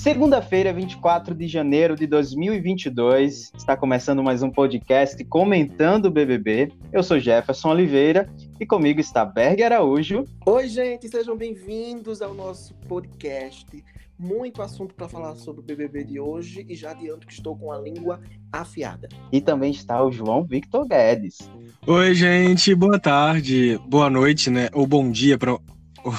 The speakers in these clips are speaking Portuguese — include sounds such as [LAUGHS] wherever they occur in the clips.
Segunda-feira, 24 de janeiro de 2022, está começando mais um podcast comentando o BBB. Eu sou Jefferson Oliveira e comigo está Berg Araújo. Oi, gente, sejam bem-vindos ao nosso podcast. Muito assunto para falar sobre o BBB de hoje e já adianto que estou com a língua afiada. E também está o João Victor Guedes. Oi, gente, boa tarde, boa noite, né? Ou bom dia para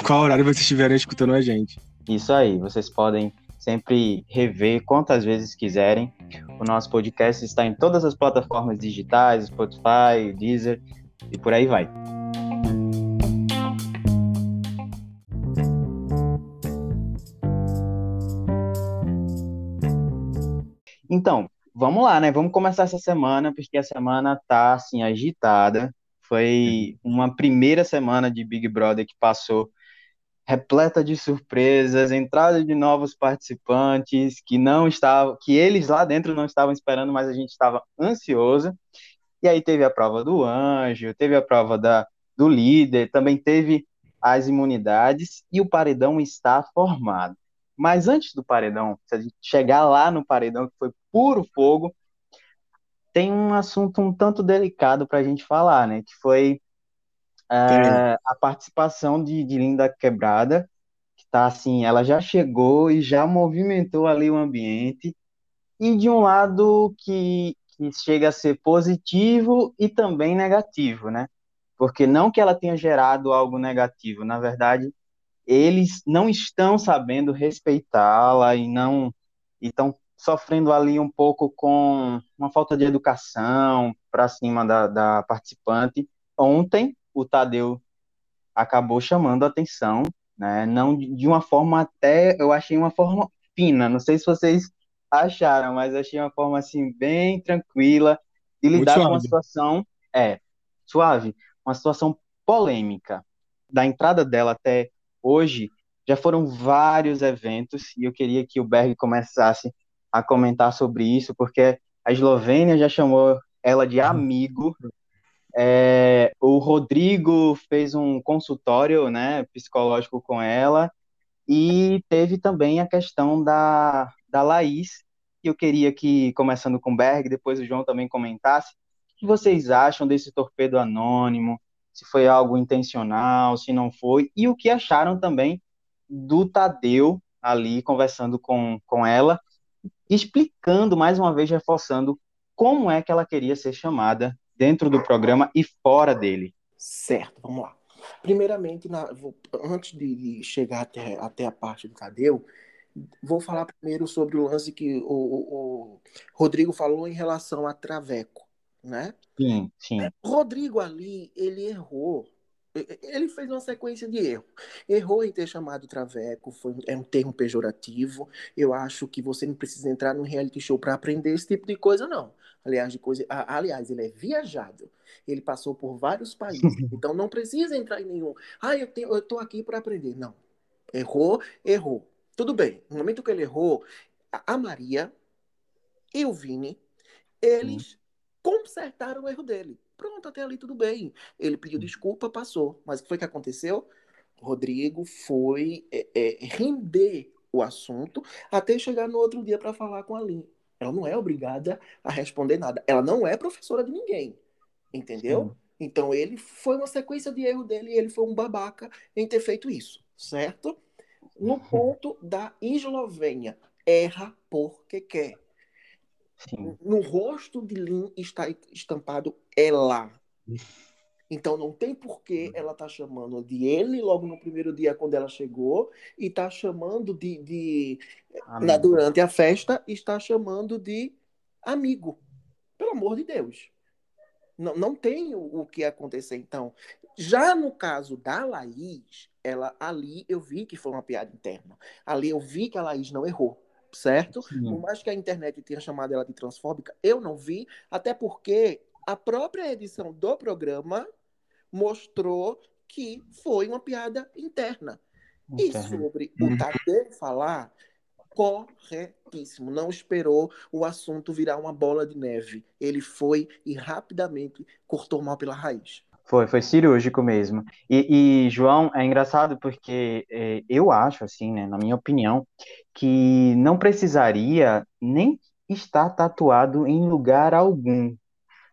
qual horário vocês estiverem escutando a gente. Isso aí, vocês podem sempre rever quantas vezes quiserem. O nosso podcast está em todas as plataformas digitais, Spotify, Deezer e por aí vai. Então, vamos lá, né? Vamos começar essa semana, porque a semana tá assim agitada. Foi uma primeira semana de Big Brother que passou repleta de surpresas, entrada de novos participantes que não estavam, que eles lá dentro não estavam esperando, mas a gente estava ansioso. E aí teve a prova do anjo, teve a prova da, do líder, também teve as imunidades e o paredão está formado. Mas antes do paredão, se a gente chegar lá no paredão que foi puro fogo, tem um assunto um tanto delicado para a gente falar, né? Que foi é, a participação de, de Linda Quebrada, que tá assim, ela já chegou e já movimentou ali o ambiente, e de um lado que, que chega a ser positivo e também negativo, né? Porque não que ela tenha gerado algo negativo, na verdade, eles não estão sabendo respeitá-la e não estão sofrendo ali um pouco com uma falta de educação para cima da, da participante. Ontem, o Tadeu acabou chamando a atenção, né? Não de uma forma até, eu achei uma forma fina, não sei se vocês acharam, mas achei uma forma assim bem tranquila de lidar com uma situação, é, suave, uma situação polêmica. Da entrada dela até hoje, já foram vários eventos e eu queria que o Berg começasse a comentar sobre isso, porque a Eslovênia já chamou ela de amigo. É, o Rodrigo fez um consultório né, psicológico com ela. E teve também a questão da, da Laís, que eu queria que, começando com o Berg, depois o João também comentasse, o que vocês acham desse torpedo anônimo, se foi algo intencional, se não foi, e o que acharam também do Tadeu ali conversando com, com ela, explicando, mais uma vez, reforçando como é que ela queria ser chamada dentro do programa e fora dele. Certo, vamos lá. Primeiramente, na, vou, antes de chegar até, até a parte do Tadeu, vou falar primeiro sobre o lance que o, o, o Rodrigo falou em relação a Traveco, né? Sim, sim. Rodrigo ali, ele errou ele fez uma sequência de erros. Errou em ter chamado Traveco, foi, é um termo pejorativo. Eu acho que você não precisa entrar num reality show para aprender esse tipo de coisa, não. Aliás, de coisa, aliás, ele é viajado. Ele passou por vários países. [LAUGHS] Então não precisa entrar em nenhum. Ah, eu, tenho, eu tô aqui para aprender. Não. Errou, errou. Tudo bem. No momento que ele errou, a Maria e o Vini, eles consertaram o erro dele. Pronto, até ali tudo bem. Ele pediu desculpa, passou. Mas o que foi que aconteceu? Rodrigo foi é, é, render o assunto até chegar no outro dia para falar com a Lin. Ela não é obrigada a responder nada. Ela não é professora de ninguém. Entendeu? Sim. Então ele foi uma sequência de erro dele e ele foi um babaca em ter feito isso, certo? No ponto da Eslovênia, erra porque quer. Sim. No rosto de Lin está estampado ela. Então não tem por que uhum. ela tá chamando de ele logo no primeiro dia quando ela chegou e tá chamando de, de na, durante a festa está chamando de amigo. Pelo amor de Deus. Não, não tem o, o que acontecer então. Já no caso da Laís, ela ali eu vi que foi uma piada interna. Ali eu vi que a Laís não errou certo? Sim. Por mais que a internet tenha chamado ela de transfóbica, eu não vi, até porque a própria edição do programa mostrou que foi uma piada interna. E sobre o uhum. Tadeu falar, corretíssimo. Não esperou o assunto virar uma bola de neve. Ele foi e rapidamente cortou mal pela raiz. Foi, foi cirúrgico mesmo. E, e, João, é engraçado porque é, eu acho, assim, né, na minha opinião, que não precisaria nem estar tatuado em lugar algum,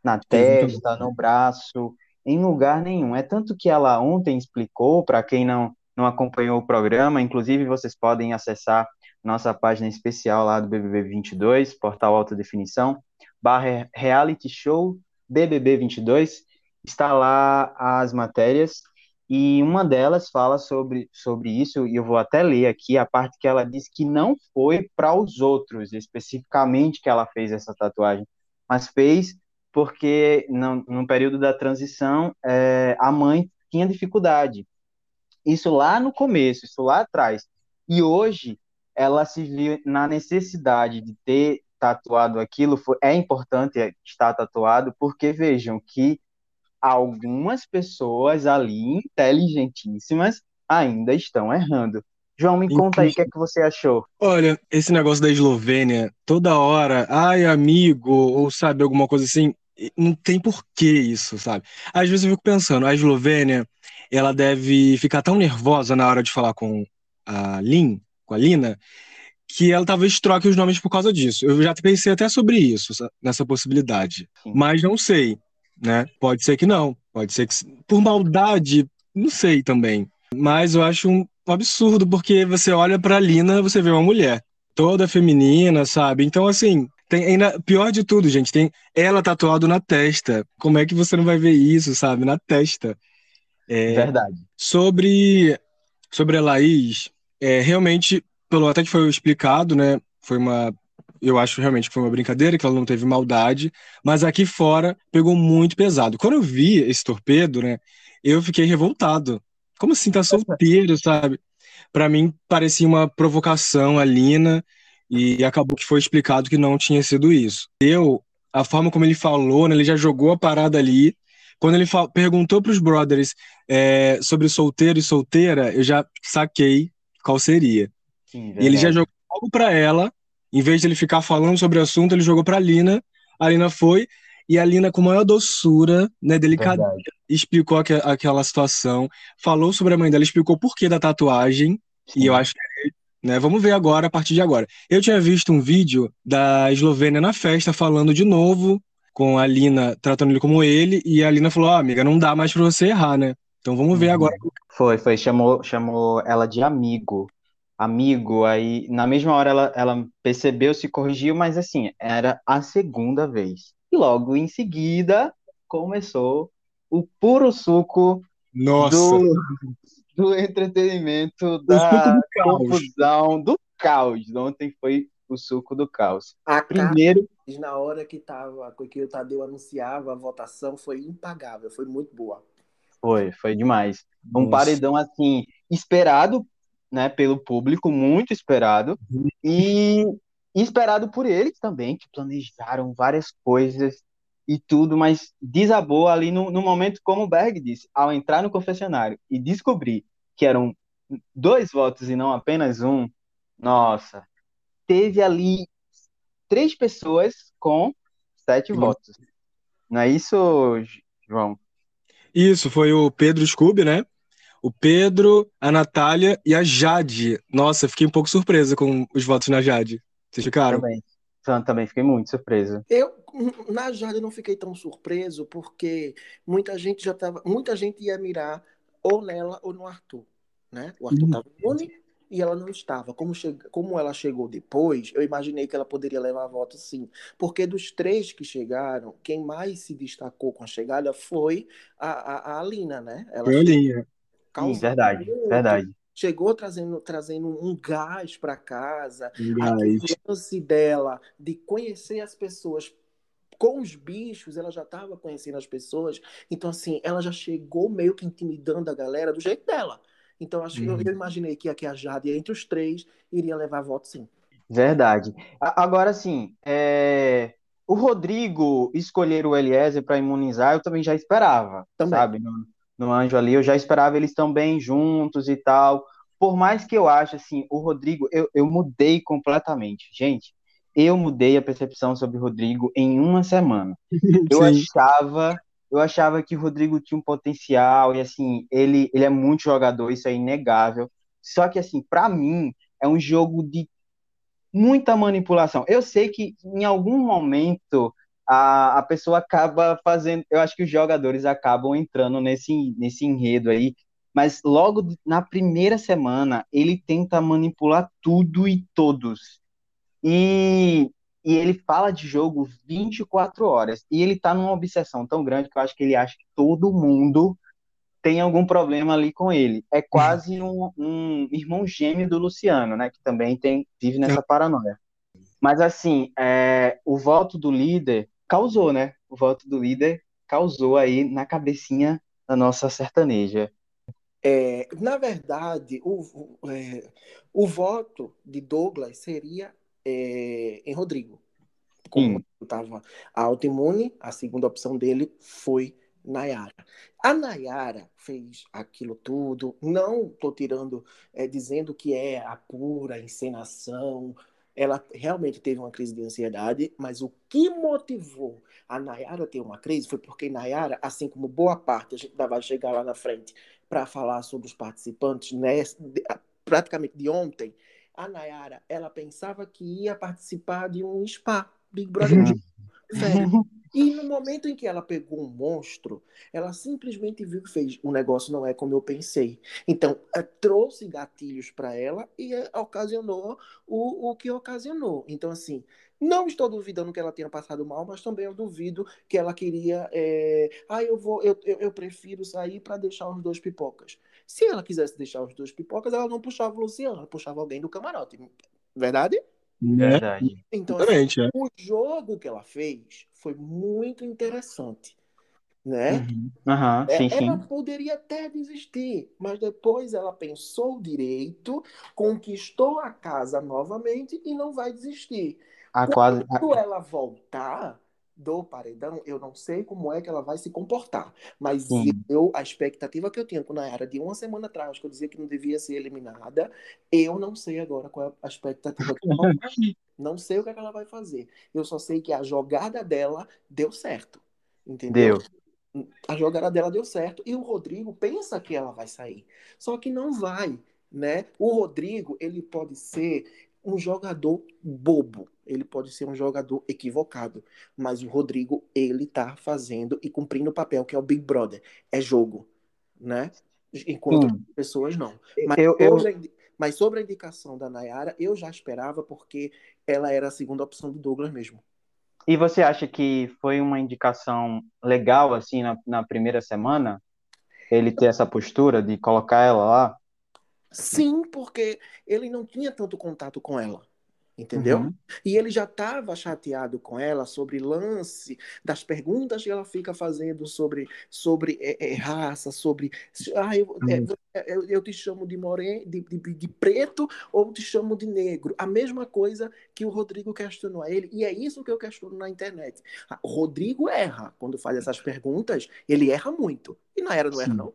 na testa, no braço, em lugar nenhum. É tanto que ela ontem explicou, para quem não, não acompanhou o programa, inclusive vocês podem acessar nossa página especial lá do BBB 22, portal Alta Definição, barra reality show BBB 22, está lá as matérias e uma delas fala sobre, sobre isso, e eu vou até ler aqui a parte que ela diz que não foi para os outros, especificamente que ela fez essa tatuagem, mas fez porque no, no período da transição é, a mãe tinha dificuldade. Isso lá no começo, isso lá atrás. E hoje ela se viu na necessidade de ter tatuado aquilo, foi, é importante estar tatuado, porque vejam que algumas pessoas ali, inteligentíssimas, ainda estão errando. João, me conta aí o que é que você achou. Olha, esse negócio da Eslovênia, toda hora, ai, amigo, ou sabe, alguma coisa assim, não tem porquê isso, sabe? Às vezes eu fico pensando, a Eslovênia, ela deve ficar tão nervosa na hora de falar com a Lin, com a Lina, que ela talvez troque os nomes por causa disso. Eu já pensei até sobre isso, nessa possibilidade. Sim. Mas não sei né? Pode ser que não, pode ser que por maldade, não sei também. Mas eu acho um absurdo porque você olha para Lina, você vê uma mulher toda feminina, sabe? Então assim, tem ainda pior de tudo, gente, tem ela tatuado na testa. Como é que você não vai ver isso, sabe? Na testa. É, Verdade. Sobre sobre a Laís, é, realmente, pelo até que foi explicado, né? Foi uma eu acho realmente que foi uma brincadeira, que ela não teve maldade, mas aqui fora pegou muito pesado. Quando eu vi esse torpedo, né, eu fiquei revoltado. Como assim, tá solteiro, sabe? Para mim parecia uma provocação a Lina e acabou que foi explicado que não tinha sido isso. Eu, a forma como ele falou, né, ele já jogou a parada ali. Quando ele perguntou para os brothers é, sobre solteiro e solteira, eu já saquei qual seria. Sim, e ele já jogou algo para ela em vez de ele ficar falando sobre o assunto, ele jogou pra Lina. A Lina foi, e a Lina, com maior doçura, né, delicadeza, explicou aqu aquela situação, falou sobre a mãe dela, explicou o porquê da tatuagem, Sim. e eu acho que né, vamos ver agora, a partir de agora. Eu tinha visto um vídeo da Eslovênia na festa, falando de novo, com a Lina, tratando ele como ele, e a Lina falou, oh, amiga, não dá mais pra você errar, né? Então vamos ver uhum. agora. Foi, foi, chamou, chamou ela de amigo amigo, aí na mesma hora ela, ela percebeu, se corrigiu, mas assim, era a segunda vez. E logo em seguida começou o puro suco Nossa. Do, do entretenimento, da do confusão, do caos. Ontem foi o suco do caos. A Primeiro. Na hora que, tava, que o Tadeu anunciava a votação, foi impagável, foi muito boa. Foi, foi demais. Um Nossa. paredão assim, esperado né, pelo público, muito esperado, e esperado por eles também, que planejaram várias coisas e tudo, mas desabou ali no, no momento, como o Berg disse, ao entrar no confessionário e descobrir que eram dois votos e não apenas um, nossa, teve ali três pessoas com sete Sim. votos. Não é isso, João? Isso, foi o Pedro Scooby, né? O Pedro, a Natália e a Jade. Nossa, fiquei um pouco surpresa com os votos na Jade. Vocês ficaram? Também. Também fiquei muito surpreso. Eu, na Jade, não fiquei tão surpreso, porque muita gente já tava. Muita gente ia mirar ou nela ou no Arthur. Né? O Arthur estava uhum. e ela não estava. Como, che... Como ela chegou depois, eu imaginei que ela poderia levar a voto sim. Porque dos três que chegaram, quem mais se destacou com a chegada foi a, a, a Alina, né? Ela foi a Alina. Sim, verdade, muito. verdade. Chegou trazendo, trazendo um gás para casa. A lance dela de conhecer as pessoas com os bichos, ela já estava conhecendo as pessoas. Então, assim, ela já chegou meio que intimidando a galera do jeito dela. Então, acho uhum. que eu, eu, imaginei que aqui a Jade, entre os três, iria levar voto, sim. Verdade. Agora, sim, é... o Rodrigo escolher o Eliezer para imunizar, eu também já esperava, também. sabe? No Anjo ali, eu já esperava eles também juntos e tal. Por mais que eu ache, assim, o Rodrigo, eu, eu mudei completamente. Gente, eu mudei a percepção sobre o Rodrigo em uma semana. [LAUGHS] Eu achava eu achava que o Rodrigo tinha um potencial e assim, ele, ele é muito jogador, isso é inegável. Só que assim, para mim, é um jogo de muita manipulação. Eu sei que em algum momento a, a pessoa acaba fazendo, eu acho que os jogadores acabam entrando nesse, nesse enredo aí, mas logo na primeira semana ele tenta manipular tudo e todos. E e ele fala de jogo 24 horas. E ele tá numa obsessão tão grande que eu acho que ele acha que todo mundo tem algum problema ali com ele. É quase um, um irmão gêmeo do Luciano, né? Que também tem, vive nessa paranoia. Mas assim, é, o voto do líder causou, né? O voto do líder causou aí na cabecinha da nossa sertaneja. É, na verdade, o, o, é, o voto de Douglas seria é, em Rodrigo. Como estava autoimune, a segunda opção dele foi Nayara. A Nayara fez aquilo tudo, não estou tirando, é, dizendo que é a pura encenação. Ela realmente teve uma crise de ansiedade, mas o que motivou a Nayara ter uma crise foi porque Nayara, assim como boa parte, a gente vai chegar lá na frente para falar sobre os participantes, né, praticamente de ontem, a Nayara, ela pensava que ia participar de um spa, Big Brother de uhum. [LAUGHS] E no momento em que ela pegou um monstro, ela simplesmente viu que fez o negócio não é como eu pensei. Então, é, trouxe gatilhos para ela e é, ocasionou o, o que ocasionou. Então, assim, não estou duvidando que ela tenha passado mal, mas também eu duvido que ela queria. É... Ah, eu vou, eu, eu, eu prefiro sair para deixar os dois pipocas. Se ela quisesse deixar os dois pipocas, ela não puxava o Luciano, ela puxava alguém do camarote. Verdade? Né? Verdade. Então, assim, é. o jogo que ela fez foi muito interessante. Né? Uhum. Uhum, sim, ela sim. poderia até desistir, mas depois ela pensou direito, conquistou a casa novamente e não vai desistir. Ah, Quando quase... ela voltar, do paredão, eu não sei como é que ela vai se comportar. Mas Sim. eu, a expectativa que eu tinha quando era de uma semana atrás, que eu dizia que não devia ser eliminada, eu não sei agora qual é a expectativa que eu [LAUGHS] Não sei o que, é que ela vai fazer. Eu só sei que a jogada dela deu certo. Entendeu? Deu. A jogada dela deu certo e o Rodrigo pensa que ela vai sair. Só que não vai, né? O Rodrigo, ele pode ser um jogador bobo, ele pode ser um jogador equivocado, mas o Rodrigo, ele tá fazendo e cumprindo o papel que é o Big Brother, é jogo, né? Enquanto hum. pessoas não. Mas, eu, sobre eu... A, mas sobre a indicação da Nayara, eu já esperava porque ela era a segunda opção do Douglas mesmo. E você acha que foi uma indicação legal, assim, na, na primeira semana? Ele ter essa postura de colocar ela lá? Sim, porque ele não tinha tanto contato com ela. Entendeu? Uhum. E ele já estava chateado com ela sobre lance das perguntas que ela fica fazendo sobre, sobre é, é, raça, sobre. Ah, eu, é, uhum. é, eu, eu, te chamo de, more... De, de, de, preto ou te chamo de negro. A mesma coisa que o Rodrigo questionou a ele. E é isso que eu questiono na internet. O Rodrigo erra quando faz essas perguntas, ele erra muito. E na era não erra, não.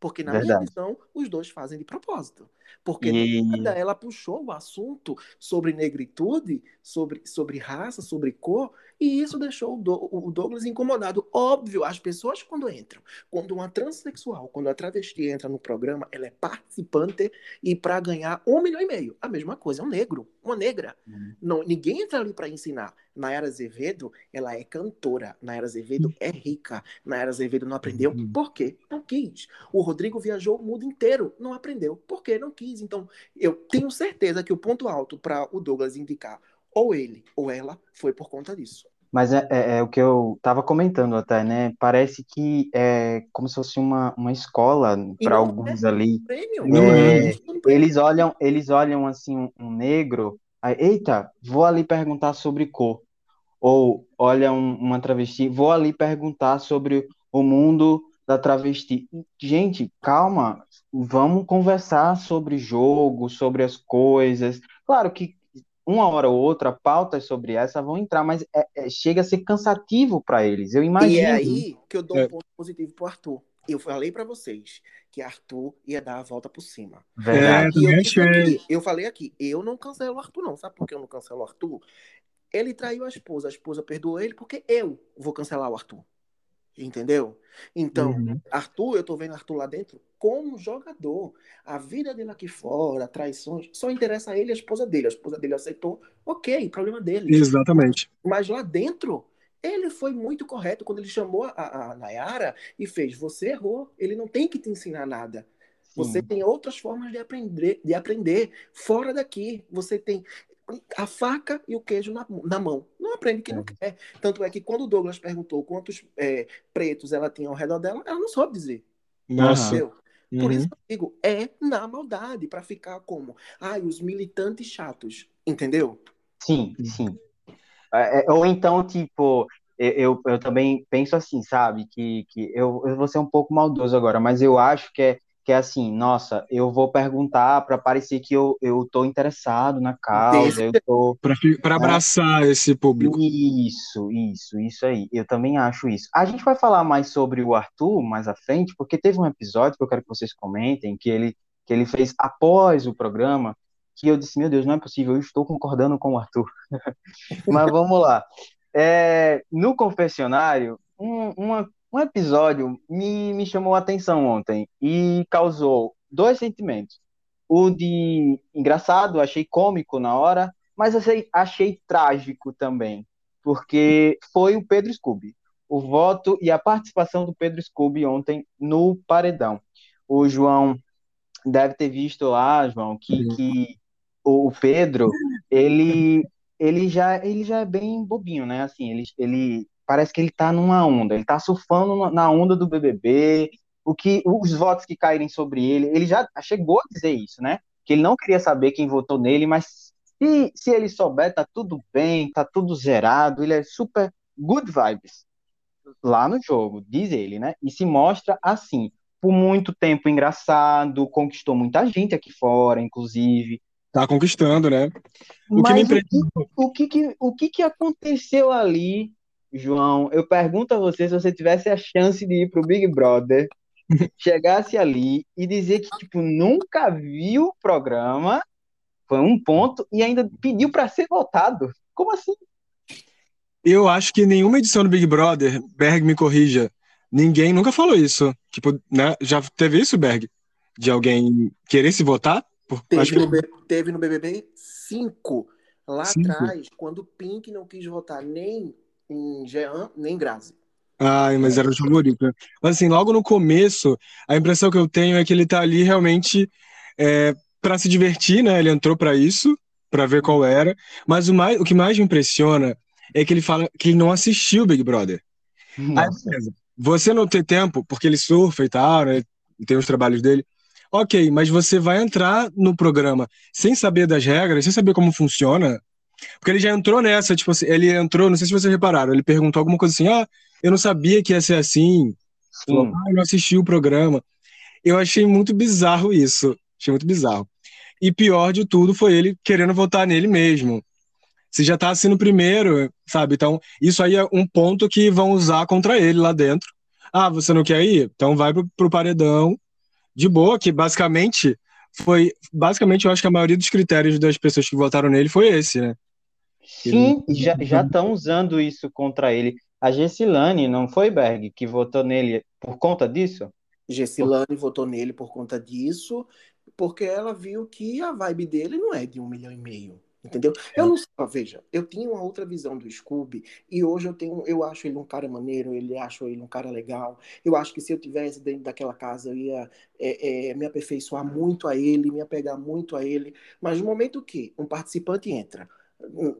Porque, na Verdade. minha visão, os dois fazem de propósito. Porque e... nada, ela puxou o assunto sobre negritude, sobre, sobre raça, sobre cor, e isso deixou o, Do, o Douglas incomodado. Óbvio, as pessoas quando entram, quando uma transexual, quando a travesti entra no programa, ela é participante e para ganhar um milhão e meio. A mesma coisa, é um negro, uma negra. Uhum. Não, ninguém entra ali para ensinar. Nayara Azevedo, ela é cantora. Nayara Azevedo é rica. Nayara Azevedo não aprendeu. Uhum. Por quê? Não quis. O Rodrigo viajou o mundo inteiro. Não aprendeu. Por quê? Não quis. Então, eu tenho certeza que o ponto alto para o Douglas indicar ou ele ou ela foi por conta disso. Mas é, é, é o que eu estava comentando até, né? Parece que é como se fosse uma, uma escola para alguns é ali. Prêmio, é, eles olham, eles olham assim um, um negro, aí, eita, vou ali perguntar sobre cor. Ou olha um, uma travesti, vou ali perguntar sobre o mundo da travesti. Gente, calma, vamos conversar sobre jogo, sobre as coisas. Claro que uma hora ou outra, pautas sobre essa vão entrar, mas é, é, chega a ser cansativo para eles, eu imagino. E é aí que eu dou um é. ponto positivo pro Arthur. Eu falei para vocês que Arthur ia dar a volta por cima. Verdade. É, eu, aqui, eu falei aqui, eu não cancelo o Arthur, não. Sabe por que eu não cancelo o Arthur? Ele traiu a esposa, a esposa perdoou ele, porque eu vou cancelar o Arthur. Entendeu? Então, uhum. Arthur, eu tô vendo Arthur lá dentro como jogador. A vida dele aqui fora, traições, só interessa a ele e a esposa dele. A esposa dele aceitou, ok, problema dele. Exatamente. Mas lá dentro, ele foi muito correto quando ele chamou a, a Nayara e fez: Você errou, ele não tem que te ensinar nada. Você Sim. tem outras formas de aprender, de aprender fora daqui. Você tem a faca e o queijo na, na mão. Não aprende quem é. não quer. Tanto é que quando o Douglas perguntou quantos é, pretos ela tinha ao redor dela, ela não soube dizer. Nossa. Entendeu? Por uhum. isso eu digo, é na maldade, para ficar como? Ai, os militantes chatos. Entendeu? Sim, sim. É, é ou então, tipo, eu, eu também penso assim, sabe? Que, que eu, eu vou ser um pouco maldoso agora, mas eu acho que é que é assim, nossa, eu vou perguntar para parecer que eu, eu tô interessado na causa, eu tô... Para né? abraçar esse público. Isso, isso, isso aí, eu também acho isso. A gente vai falar mais sobre o Arthur mais à frente, porque teve um episódio que eu quero que vocês comentem, que ele, que ele fez após o programa, que eu disse, meu Deus, não é possível, eu estou concordando com o Arthur. [LAUGHS] Mas vamos lá. É, no confessionário, um, uma um episódio me, me chamou a atenção ontem e causou dois sentimentos. O de engraçado, achei cômico na hora, mas achei, achei trágico também, porque foi o Pedro Scooby. O voto e a participação do Pedro Scooby ontem no paredão. O João deve ter visto lá, João, que, que o Pedro, ele, ele, já, ele já é bem bobinho, né? Assim, ele, ele parece que ele está numa onda, ele está surfando na onda do BBB, o que os votos que caírem sobre ele, ele já chegou a dizer isso, né? Que ele não queria saber quem votou nele, mas se, se ele souber, tá tudo bem, tá tudo zerado, ele é super good vibes lá no jogo, diz ele, né? E se mostra assim, por muito tempo engraçado, conquistou muita gente aqui fora, inclusive. Tá conquistando, né? O Mas que me o, que, o, que, o que, que aconteceu ali João, eu pergunto a você se você tivesse a chance de ir pro Big Brother, [LAUGHS] chegasse ali e dizer que tipo nunca viu o programa, foi um ponto e ainda pediu para ser votado. Como assim? Eu acho que nenhuma edição do Big Brother, Berg me corrija, ninguém nunca falou isso. Tipo, né? Já teve isso, Berg? De alguém querer se votar? Por... Teve, no, que... teve no BBB 5, lá cinco. atrás, quando o Pink não quis votar nem em Jean nem Grazi. Ai, mas era o favorito. Né? Mas assim, logo no começo, a impressão que eu tenho é que ele tá ali realmente é, para se divertir, né? Ele entrou para isso, para ver qual era. Mas o, mais, o que mais me impressiona é que ele fala que ele não assistiu Big Brother. Aí, beleza. Você não tem tempo, porque ele surfa e tal, né? Tem os trabalhos dele. Ok, mas você vai entrar no programa sem saber das regras, sem saber como funciona, porque ele já entrou nessa, tipo assim, ele entrou, não sei se vocês repararam, ele perguntou alguma coisa assim, ah, eu não sabia que ia ser assim, ah, eu não assisti o programa. Eu achei muito bizarro isso, achei muito bizarro. E pior de tudo foi ele querendo votar nele mesmo. Se já tá assim no primeiro, sabe? Então, isso aí é um ponto que vão usar contra ele lá dentro. Ah, você não quer ir? Então vai pro, pro paredão de boa, que basicamente foi. Basicamente, eu acho que a maioria dos critérios das pessoas que votaram nele foi esse, né? Sim, já estão usando isso contra ele. A Gessilane, não foi, Berg, que votou nele por conta disso? Gessilane por... votou nele por conta disso, porque ela viu que a vibe dele não é de um milhão e meio. Entendeu? Eu não sei, veja, eu tinha uma outra visão do Scooby e hoje eu tenho, eu acho ele um cara maneiro, ele acho ele um cara legal. Eu acho que se eu tivesse dentro daquela casa eu ia é, é, me aperfeiçoar muito a ele, me apegar muito a ele. Mas no momento que um participante entra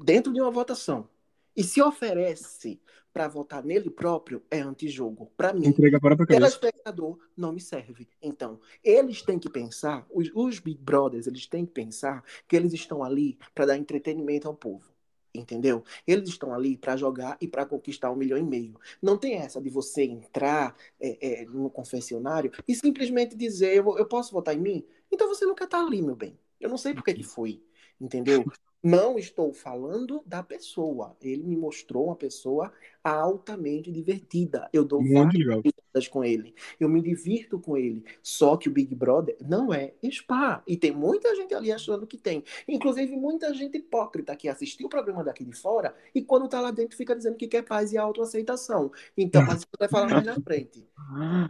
dentro de uma votação e se oferece para votar nele próprio, é antijogo. Para mim, o telespectador não me serve. Então, eles têm que pensar, os, os Big Brothers, eles têm que pensar que eles estão ali para dar entretenimento ao povo. Entendeu? Eles estão ali para jogar e para conquistar um milhão e meio. Não tem essa de você entrar é, é, no confessionário e simplesmente dizer: eu, eu posso votar em mim? Então você quer estar ali, meu bem. Eu não sei por que, que foi. Entendeu? Não estou falando da pessoa. Ele me mostrou uma pessoa altamente divertida. Eu dou Muito várias com ele. Eu me divirto com ele. Só que o Big Brother não é spa. E tem muita gente ali achando que tem. Inclusive, muita gente hipócrita que assistiu o programa daqui de fora e quando tá lá dentro fica dizendo que quer paz e autoaceitação. Então, [LAUGHS] mas isso vai falar mais na frente.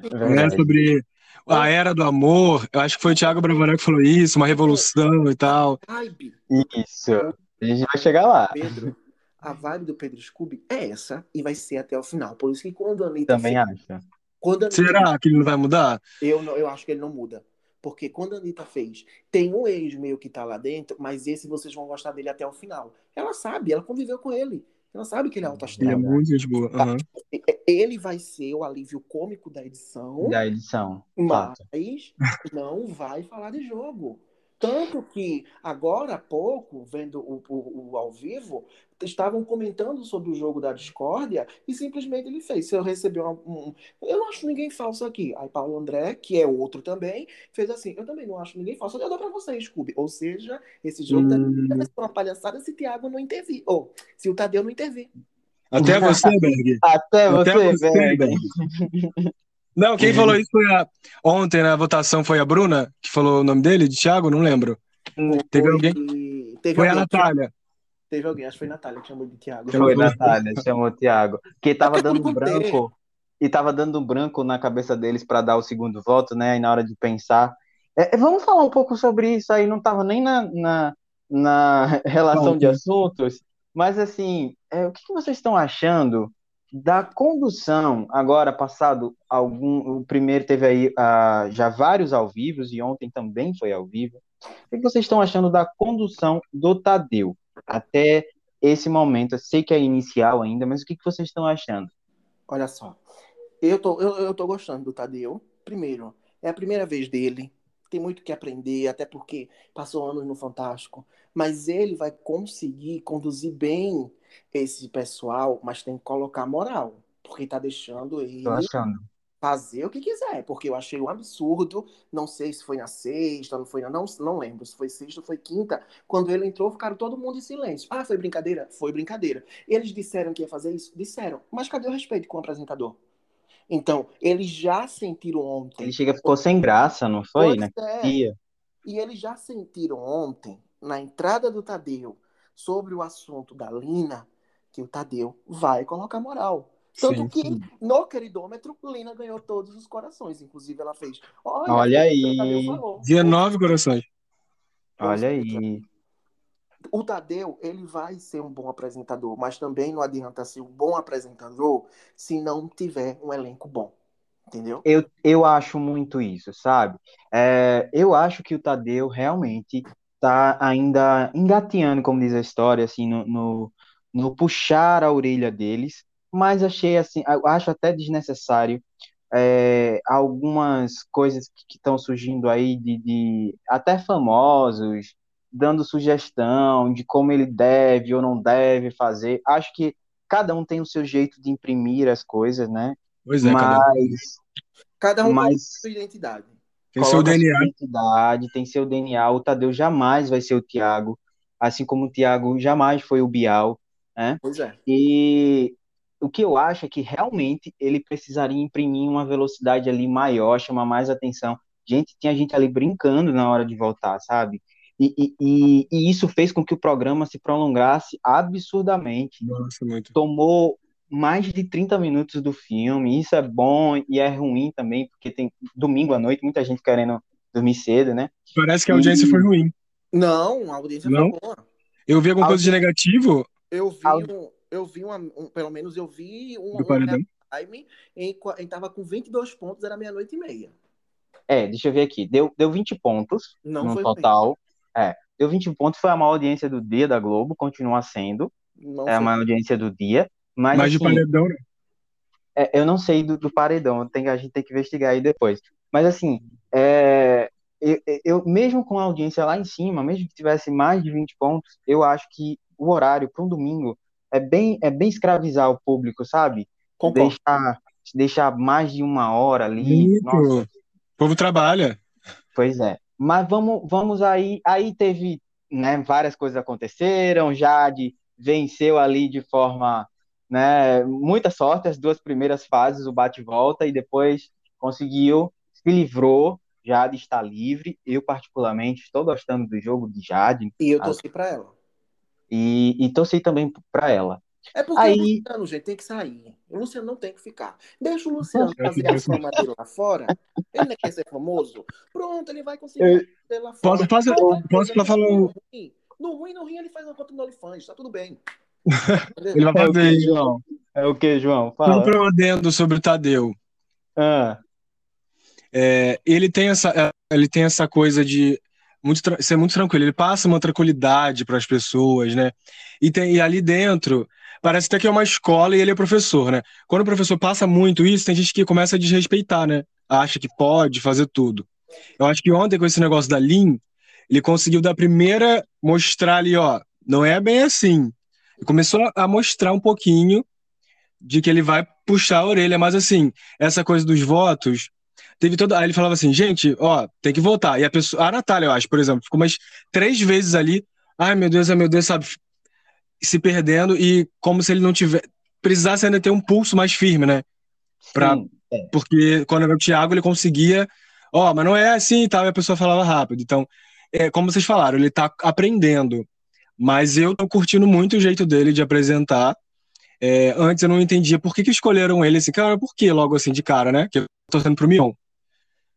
É Verdade. sobre a era do amor. Eu acho que foi o Thiago Bravanel que falou isso, uma revolução e tal. Vibe, Isso. A gente vai chegar lá. Pedro, a vibe do Pedro Scooby é essa e vai ser até o final. Por isso que quando a Anitta Também fez- acho. quando a Anitta Será que ele não vai mudar? Eu, não, eu acho que ele não muda. Porque quando a Anitta fez, tem um ex meio que tá lá dentro, mas esse vocês vão gostar dele até o final. Ela sabe, ela conviveu com ele. Ela sabe que ele é alto Ele é astral. muito gente boa. Aham. Ele vai ser o alívio cômico da edição, Da edição. mas Fato. não vai falar de jogo. Tanto que agora há pouco, vendo o, o- o ao vivo, estavam comentando sobre o jogo da discórdia e simplesmente ele fez. Se eu receber uma- um. Eu não acho ninguém falso aqui. Aí Paulo André, que é outro também, fez assim: eu também não acho ninguém falso. Eu dou pra vocês, Scooby. Ou seja, esse jogo tá- Hum, vai ser uma palhaçada se Thiago não intervir. Ou se o Tadeu não intervir. até você, Berg. Até Até você, você, Berg. [LAUGHS] Não, quem falou isso foi a. Ontem na votação foi a Bruna, que falou o nome dele, de Thiago? Não lembro. Teve Foi- alguém? Teve Foi a alguém, Natália. Teve alguém, acho que foi a Natália que chamou de Thiago. Chamou Foi, Foi. Natália, chamou o Thiago. Que tava Até dando ter. branco. E tava dando branco na cabeça deles para dar o segundo voto, né? E na hora de pensar. É, é, vamos falar um pouco sobre isso aí. Não tava nem na, na, na [LAUGHS] relação de Pauta. assuntos. Mas, assim, é, o que que vocês estão achando da condução, agora passado algum. O primeiro teve aí ah, já vários ao vivo, e ontem também foi ao vivo. O que que vocês estão achando da condução do Tadeu até esse momento? Eu sei que é inicial ainda, mas o que que vocês estão achando? Olha só. Eu tô, eu, eu tô gostando do Tadeu. Primeiro, é a primeira vez dele. Tem muito que aprender, até porque passou anos no Fantástico. Mas ele vai conseguir conduzir bem esse pessoal, mas tem que colocar moral. Porque tá deixando ele fazer o que quiser. Porque eu achei um absurdo. Não sei se foi na sexta, não foi na. Não, não lembro se foi sexta ou foi quinta. Quando ele entrou, ficaram todo mundo em silêncio. Ah, foi brincadeira? Foi brincadeira. Eles disseram que ia fazer isso? Disseram. Mas cadê o respeito com o apresentador? Então, eles já sentiram ontem. Ele chega, ficou sem graça, não foi, Pois né? é. E eles já sentiram ontem, na entrada do Tadeu, sobre o assunto da Lina, que o Tadeu vai colocar moral. Tanto Sim, que sim. no queridômetro, Lina ganhou todos os corações. Inclusive, ela fez. Olha, Olha aí. Tadeu falou. 19 corações. Olha aí. O Tadeu, ele vai ser um bom apresentador, mas também não adianta ser um bom apresentador se não tiver um elenco bom. Entendeu? Eu, eu acho muito isso, sabe? É, eu acho que o Tadeu realmente tá ainda engateando, como diz a história, assim, no, no, no puxar a orelha deles, mas achei assim, acho até desnecessário é, algumas coisas que estão surgindo aí de, de até famosos dando sugestão de como ele deve ou não deve fazer. Acho que cada um tem o seu jeito de imprimir as coisas, né? Pois é, cada um Mas, Cada um mas tem sua identidade. Tem seu DNA. identidade, tem seu DNA. O Tadeu jamais vai ser o Thiago, assim como o Thiago jamais foi o Bial, né? Pois é. E o que eu acho é que realmente ele precisaria imprimir uma velocidade ali maior, chamar mais atenção. Gente, tinha gente ali brincando na hora de voltar, sabe? E, e, e, e isso fez com que o programa se prolongasse absurdamente. Nossa, muito. Tomou mais de 30 minutos do filme. Isso é bom e é ruim também, porque tem domingo à noite, muita gente querendo dormir cedo, né? Parece que a audiência E- foi ruim. Não, a audiência Não? foi boa. Eu vi alguma coisa de negativo Eu vi, Audi- um, eu vi uma, um- pelo menos eu vi um, do um time em, em tava com 22 pontos, era meia-noite e meia. É, deixa eu ver aqui. Deu, deu 20 pontos Não no foi total. É, deu 20 pontos, foi a maior audiência do dia da Globo, continua sendo. Não É a maior audiência do dia. Mas, Mas de assim, paredão, né? é, eu não sei do, do paredão, tem, a gente tem que investigar aí depois. Mas assim, é, eu, eu- mesmo com a audiência lá em cima, mesmo que tivesse mais de 20 pontos, eu acho que o horário para um domingo é bem, é bem escravizar o público, sabe? Concordo. Deixar, deixar mais de uma hora ali. O povo trabalha. Pois é. Mas vamos, vamos aí. Aí teve né, várias coisas aconteceram, Jade venceu ali de forma, né, muita sorte as duas primeiras fases, o bate-volta, e depois conseguiu, se livrou, Jade está livre, eu particularmente estou gostando do jogo de Jade. E eu torci para ela. E, e torci também para ela. É porque Aí... o Luciano, gente, tem que sair. O Luciano não tem que ficar. Deixa o Luciano fazer a fama dele lá fora. Ele não quer ser famoso. Pronto, ele vai conseguir eu... lá fora. Posso, fazer, posso falar no ruim. no ruim, no ruim, ele faz uma conta no OnlyFans, tá tudo bem. Ele vai fazer é o que, João? É o que, João? Fala. Um adendo sobre o Tadeu. Ah. É, ele, tem essa, é, ele tem essa coisa de muito, ser muito tranquilo. Ele passa uma tranquilidade para as pessoas, né? E, tem, e ali dentro parece até que é uma escola e ele é professor, né? Quando o professor passa muito isso, tem gente que começa a desrespeitar, né? Acha que pode fazer tudo. Eu acho que ontem, com esse negócio da Lin, ele conseguiu da primeira mostrar ali, ó, não é bem assim. Começou a mostrar um pouquinho de que ele vai puxar a orelha, mas assim, essa coisa dos votos, teve toda. Aí ele falava assim, gente, ó, tem que votar. E a pessoa, a Natália, eu acho, por exemplo, ficou umas três vezes ali, ai meu Deus, ai meu Deus, sabe, se perdendo e como se ele não tiver precisasse ainda ter um pulso mais firme, né? Pra, é. Porque quando era o Thiago, ele conseguia, ó, mas não é assim e tal, e a pessoa falava rápido. Então, é, como vocês falaram, ele tá aprendendo. Mas eu tô curtindo muito o jeito dele de apresentar. É, antes eu não entendia por que, que escolheram ele assim, cara, por que logo assim de cara, né? Que eu tô torcendo pro Mion.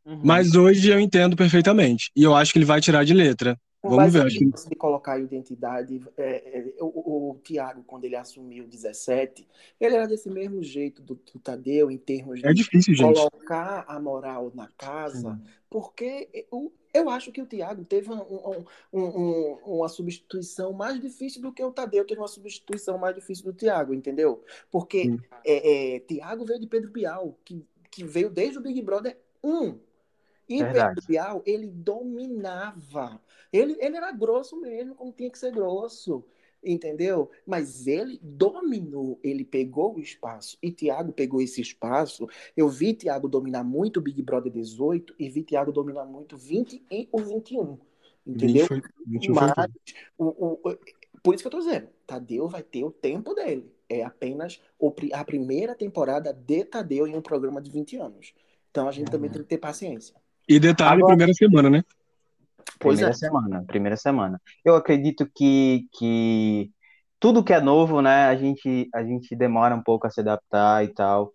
Uhum. Mas hoje eu entendo perfeitamente. E eu acho que ele vai tirar de letra. Vamos ver. Que... de colocar a identidade, é, é, o, o Tiago, quando ele assumiu 17, ele era desse mesmo jeito do, do Tadeu, em termos de é difícil, colocar gente. a moral na casa, porque eu, eu acho que o Tiago teve um, um, um, uma substituição mais difícil do que o Tadeu teve uma substituição mais difícil do Tiago, entendeu? Porque é, é, Tiago veio de Pedro Bial, que, que veio desde o Big Brother 1. E Verdade. Pedro Bial, ele dominava. Ele, ele era grosso mesmo, como tinha que ser grosso. Entendeu? Mas ele dominou, ele pegou o espaço. E Thiago pegou esse espaço. Eu vi Thiago dominar muito o Big Brother 18 e vi Thiago dominar muito 20 e o 21. Entendeu? 20 foi, 20 Mas, o, o, por isso que eu tô dizendo, Tadeu vai ter o tempo dele. É apenas o, a primeira temporada de Tadeu em um programa de 20 anos. Então a gente uhum. também tem que ter paciência. E detalhe, Agora, primeira semana, né? Primeira é. semana, primeira semana. Eu acredito que, que tudo que é novo, né, a gente, a gente demora um pouco a se adaptar e tal.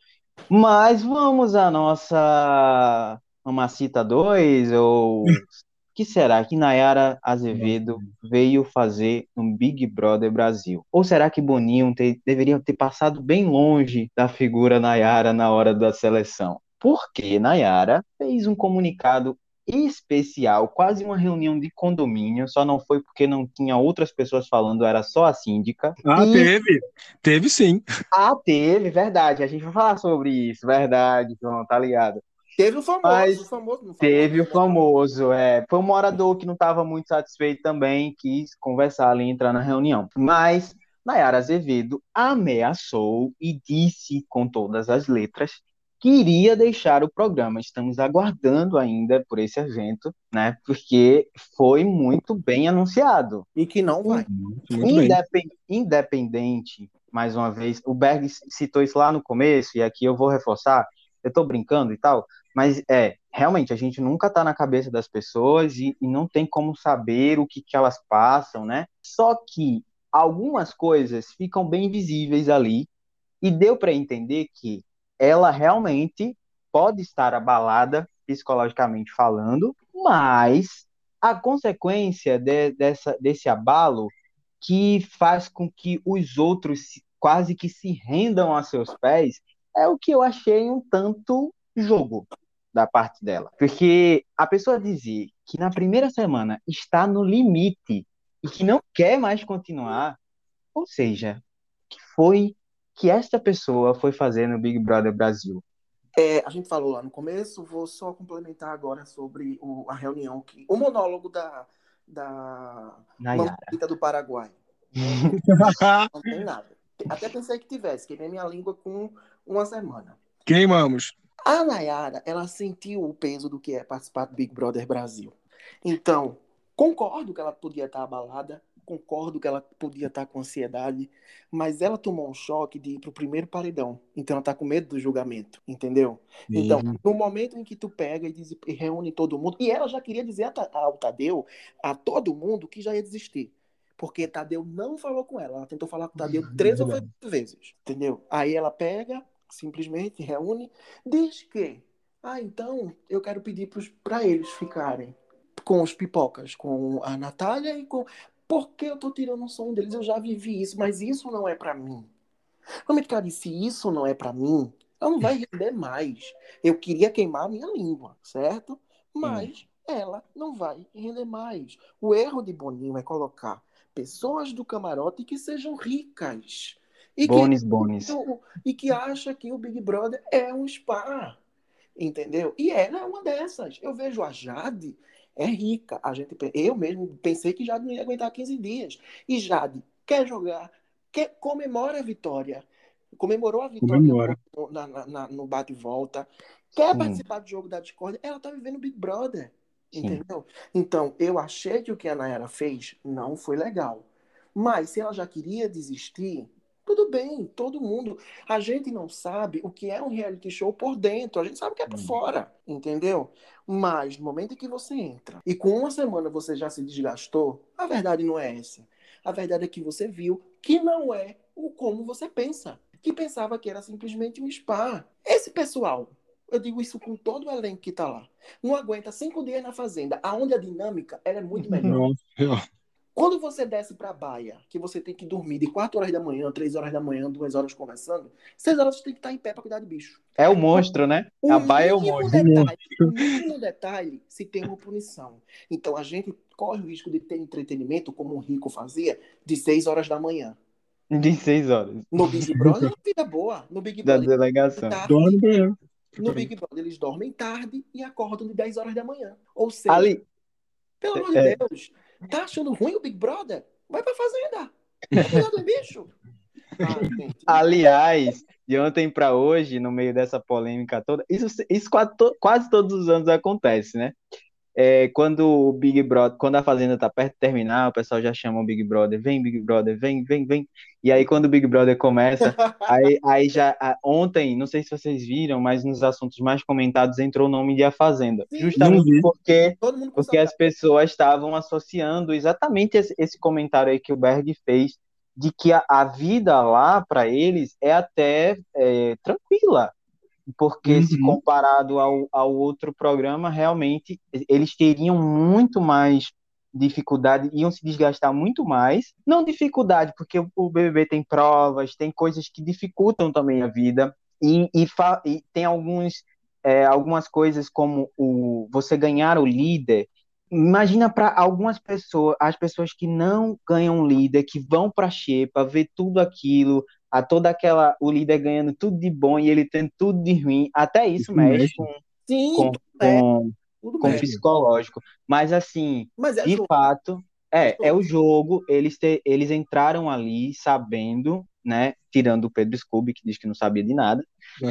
Mas vamos à nossa Mamacita 2, ou [LAUGHS] que será que Nayara Azevedo veio fazer no Big Brother Brasil? Ou será que Boninho te, deveria ter passado bem longe da figura Nayara na hora da seleção? Porque Nayara fez um comunicado especial, quase uma reunião de condomínio, só não foi porque não tinha outras pessoas falando, era só a síndica. Ah, e... teve, teve sim. Ah, teve, verdade, a gente vai falar sobre isso, verdade, João, tá ligado. Teve o famoso, Mas o famoso, famoso Teve o famoso, é. Foi um morador que não estava muito satisfeito também, quis conversar ali, entrar na reunião. Mas Nayara Azevedo ameaçou e disse com todas as letras queria deixar o programa. Estamos aguardando ainda por esse evento, né? Porque foi muito bem anunciado. E que não vai. Independ, independente, mais uma vez, o Berg citou isso lá no começo, e aqui eu vou reforçar. Eu tô brincando e tal, mas é, realmente, a gente nunca tá na cabeça das pessoas e, e não tem como saber o que, que elas passam, né? Só que algumas coisas ficam bem visíveis ali, e deu para entender que ela realmente pode estar abalada psicologicamente falando, mas a consequência de, dessa, desse abalo que faz com que os outros quase que se rendam a seus pés é o que eu achei um tanto jogo da parte dela. Porque a pessoa dizer que na primeira semana está no limite e que não quer mais continuar, ou seja, que foi que esta pessoa foi fazer no Big Brother Brasil? É, a gente falou lá no começo, vou só complementar agora sobre o, a reunião, que, o monólogo da, da Mamita do Paraguai. [LAUGHS] Não tem nada. Até pensei que tivesse, queimei minha língua com uma semana. Queimamos. A Nayara, ela sentiu o peso do que é participar do Big Brother Brasil. Então, Concordo que ela podia estar abalada, concordo que ela podia estar com ansiedade, mas ela tomou um choque de ir pro primeiro paredão. Então ela tá com medo do julgamento, entendeu? Sim. Então, no momento em que tu pega e, diz- e reúne todo mundo, e ela já queria dizer ao Tadeu, a todo mundo, que já ia desistir. Porque Tadeu não falou com ela. Ela tentou falar com o Tadeu [LAUGHS] três ou quatro vezes, entendeu? Aí ela pega, simplesmente reúne, diz que, ah, então eu quero pedir para eles ficarem com os pipocas, com a Natália e com. Por que eu tô tirando o som deles? Eu já vivi isso, mas isso não é para mim. Realmente, cara, se isso não é para mim, ela não vai [LAUGHS] render mais. Eu queria queimar a minha língua, certo? Mas ela não vai render mais. O erro de Boninho é colocar pessoas do camarote que sejam ricas. E que Bones, [LAUGHS] e que acha que o Big Brother é um spa. Entendeu? E ela é uma dessas. Eu vejo a Jade, é rica. A gente, eu mesmo pensei que Jade não ia aguentar 15 dias. E Jade quer jogar, quer, comemora a vitória. Comemorou a vitória Comemora. no, na- na- na- no bate e volta. Quer Sim. participar do jogo da Discord. Ela tá vivendo Big Brother. Sim. Entendeu? Então, eu achei que o que a Nayara fez não foi legal. Mas se ela já queria desistir, tudo bem, todo mundo. A gente não sabe o que é um reality show por dentro, a gente sabe o que é por Hum. fora, entendeu? Mas no momento em que você entra e com uma semana você já se desgastou, a verdade não é essa. A verdade é que você viu que não é o como você pensa. Que pensava que era simplesmente um spa. Esse pessoal, eu digo isso com todo o elenco que tá lá, não aguenta cinco dias na fazenda, aonde a dinâmica ela é muito melhor. Nossa. Quando você desce pra baia, que você tem que dormir de 4 horas da manhã, 3 horas da manhã, 2 horas conversando, 6 horas você tem que estar em pé pra cuidar de bicho. É o monstro, né? O A baia é o monstro. detalhe, o mínimo detalhe se tem uma punição. Então a gente corre o risco de ter entretenimento, como o Rico fazia, de 6 horas da manhã. De seis horas. No Big Brother, vida boa. No Big Da Brother, delegação. tarde, Dorme bem. no Big Brother eles dormem tarde e acordam de 10 horas da manhã. Ou seja, Ali, pelo amor de É. Deus, tá achando ruim o Big Brother? Vai pra fazenda. Vai cuidar do bicho. Ah, [LAUGHS] aliás, de ontem para hoje, no meio dessa polêmica toda, isso, isso quase, quase todos os anos acontece, né? É, quando o Big Brother, quando a Fazenda tá perto de terminar, o pessoal já chama o Big Brother, vem Big Brother, vem, vem, vem. E aí quando o Big Brother começa, [LAUGHS] aí, aí já a- ontem, não sei se vocês viram, mas nos assuntos mais comentados entrou o nome de A Fazenda, Sim. Justamente vi. porque porque as pessoas estavam associando exatamente esse, esse comentário aí que o Berg fez, de que a, a vida lá para eles é até é, tranquila, porque se Uhum. comparado ao, ao outro programa, realmente eles teriam muito mais dificuldade, iam se desgastar muito mais. Não dificuldade, porque o, BBB tem provas, tem coisas que dificultam também a vida, e, e, fa- e tem alguns, é, algumas coisas como o, você ganhar o líder. Imagina para algumas pessoas, as pessoas que não ganham líder, que vão para a xepa, ver tudo aquilo, a toda aquela, o líder ganhando tudo de bom e ele tendo tudo de ruim, até isso Isso mexe mexe. com, Sim, com, tudo é, com, tudo com bem. psicológico. Mas assim, Mas é de jogo. fato, é, É é o jogo. eles, te, eles entraram ali sabendo, né, tirando o Pedro Scooby, que diz que não sabia de nada,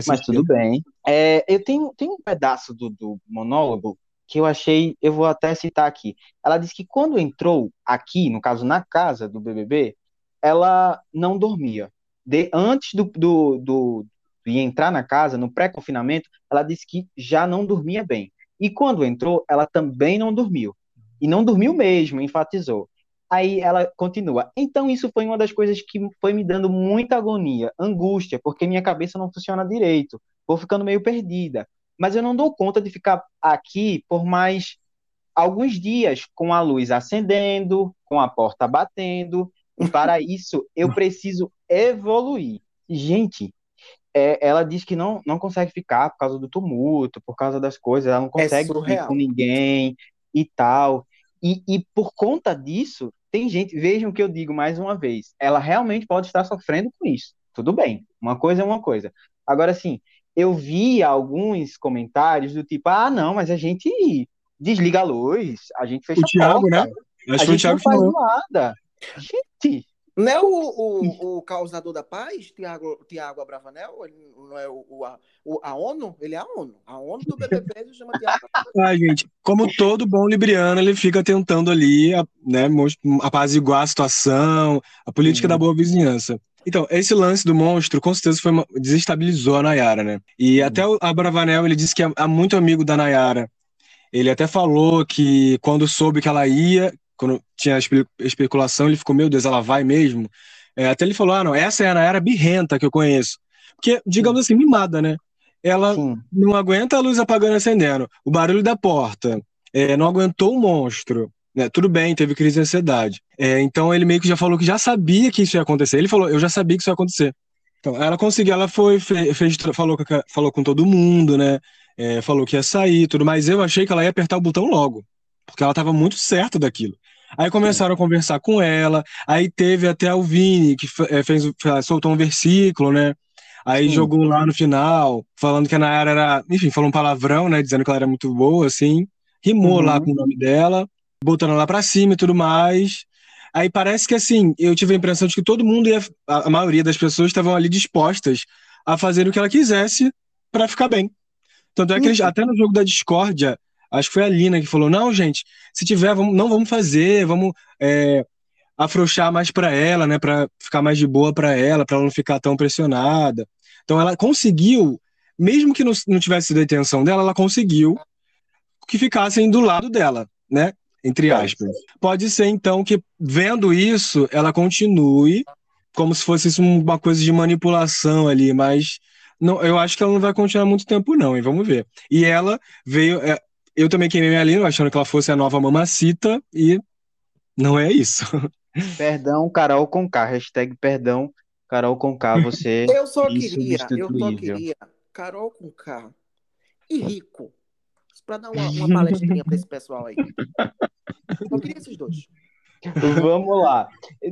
mas tudo bem. É, eu tenho, tenho um pedaço do, do monólogo que eu achei, eu vou até citar aqui. Ela disse que quando entrou aqui, no caso na casa do BBB, ela não dormia. De, antes do, do, do, de entrar na casa, no pré-confinamento, ela disse que já não dormia bem. E quando entrou, ela também não dormiu. E não dormiu mesmo, enfatizou. Aí ela continua. Então, isso foi uma das coisas que foi me dando muita agonia, angústia, porque minha cabeça não funciona direito. Vou ficando meio perdida. Mas eu não dou conta de ficar aqui por mais alguns dias com a luz acendendo, com a porta batendo. Para isso, eu preciso evoluir. Gente, é, ela diz que não, não consegue ficar por causa do tumulto, por causa das coisas, ela não É consegue ir surreal. com ninguém e tal. E, e por conta disso, tem gente, vejam o que eu digo mais uma vez, ela realmente pode estar sofrendo com isso. Tudo bem, uma coisa é uma coisa. Agora, assim, eu vi alguns comentários do tipo, ah, não, mas a gente desliga a luz, a gente fecha O a Thiago, porta, né? Acho a que foi o gente Thiago não faz falou. nada. Gente, Não é o, o, o causador da paz, Tiago, Tiago Abravanel? Ele não é o, o, a, a ONU? Ele é a ONU. A ONU do BBB se chama Tiago Ah, gente, como todo bom libriano, ele fica tentando ali né, apaziguar a situação, a política hum. da boa vizinhança. Então, esse lance do monstro, com certeza, foi uma... desestabilizou a Nayara, né? E hum. até o Abravanel, ele disse que é, é muito amigo da Nayara. Ele até falou que quando soube que ela ia, quando tinha especulação, ele ficou, meu Deus, ela vai mesmo? É, até ele falou, ah, não, essa é a Nayara birrenta que eu conheço. Porque, digamos assim, mimada, né? Ela Sim. não aguenta a luz apagando e acendendo, o barulho da porta, é, não aguentou o monstro. Né? Tudo bem, teve crise de ansiedade. É, então ele meio que já falou que já sabia que isso ia acontecer. Ele falou, eu já sabia que isso ia acontecer. Então, ela conseguiu, ela foi, fez, fez falou, falou com todo mundo, né? É, falou que ia sair, tudo, mas eu achei que ela ia apertar o botão logo, porque ela estava muito certa daquilo. Aí começaram a conversar com ela, aí teve até o Vini, que eh, fez, soltou um versículo, né? Aí Sim. jogou lá no final, falando que a Nayara era, enfim, falou um palavrão, né? Dizendo que ela era muito boa, assim. Rimou uhum. lá com o nome dela, botando ela pra cima e tudo mais. Aí parece que, assim, eu tive a impressão de que todo mundo ia, a maioria das pessoas estavam ali dispostas a fazer o que ela quisesse para ficar bem. Tanto é que eles, uhum. até no jogo da discórdia, Acho que foi a Lina que falou: não, gente, se tiver, vamos, não vamos fazer, vamos é, afrouxar mais para ela, né, para ficar mais de boa para ela, para ela não ficar tão pressionada. Então ela conseguiu, mesmo que não, não tivesse sido a intenção dela, ela conseguiu que ficassem do lado dela, né? Entre aspas. Pode ser então que vendo isso, ela continue como se fosse uma coisa de manipulação ali, mas não, eu acho que ela não vai continuar muito tempo não, e vamos ver. E ela veio, é, eu também queimei minha língua achando que ela fosse a nova mamacita e não é isso. [LAUGHS] Perdão, Carol com K. Hashtag perdão, Carol com K. Você. [LAUGHS] Eu só queria, eu só queria Carol com K e Rico. Pra dar uma, uma palestrinha pra esse pessoal aí. Eu queria esses dois. Vamos lá.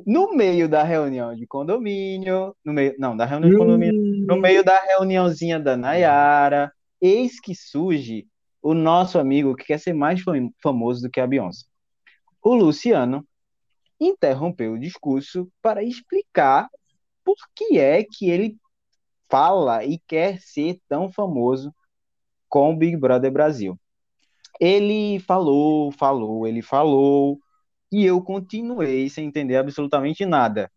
No meio da reunião de condomínio, no meio, não, da reunião de condomínio, no meio da reuniãozinha da Nayara, eis que surge o nosso amigo que quer ser mais famoso do que a Beyoncé. O Luciano interrompeu o discurso para explicar por que é que ele fala e quer ser tão famoso com o Big Brother Brasil. Ele falou, falou, ele falou, e eu continuei sem entender absolutamente nada.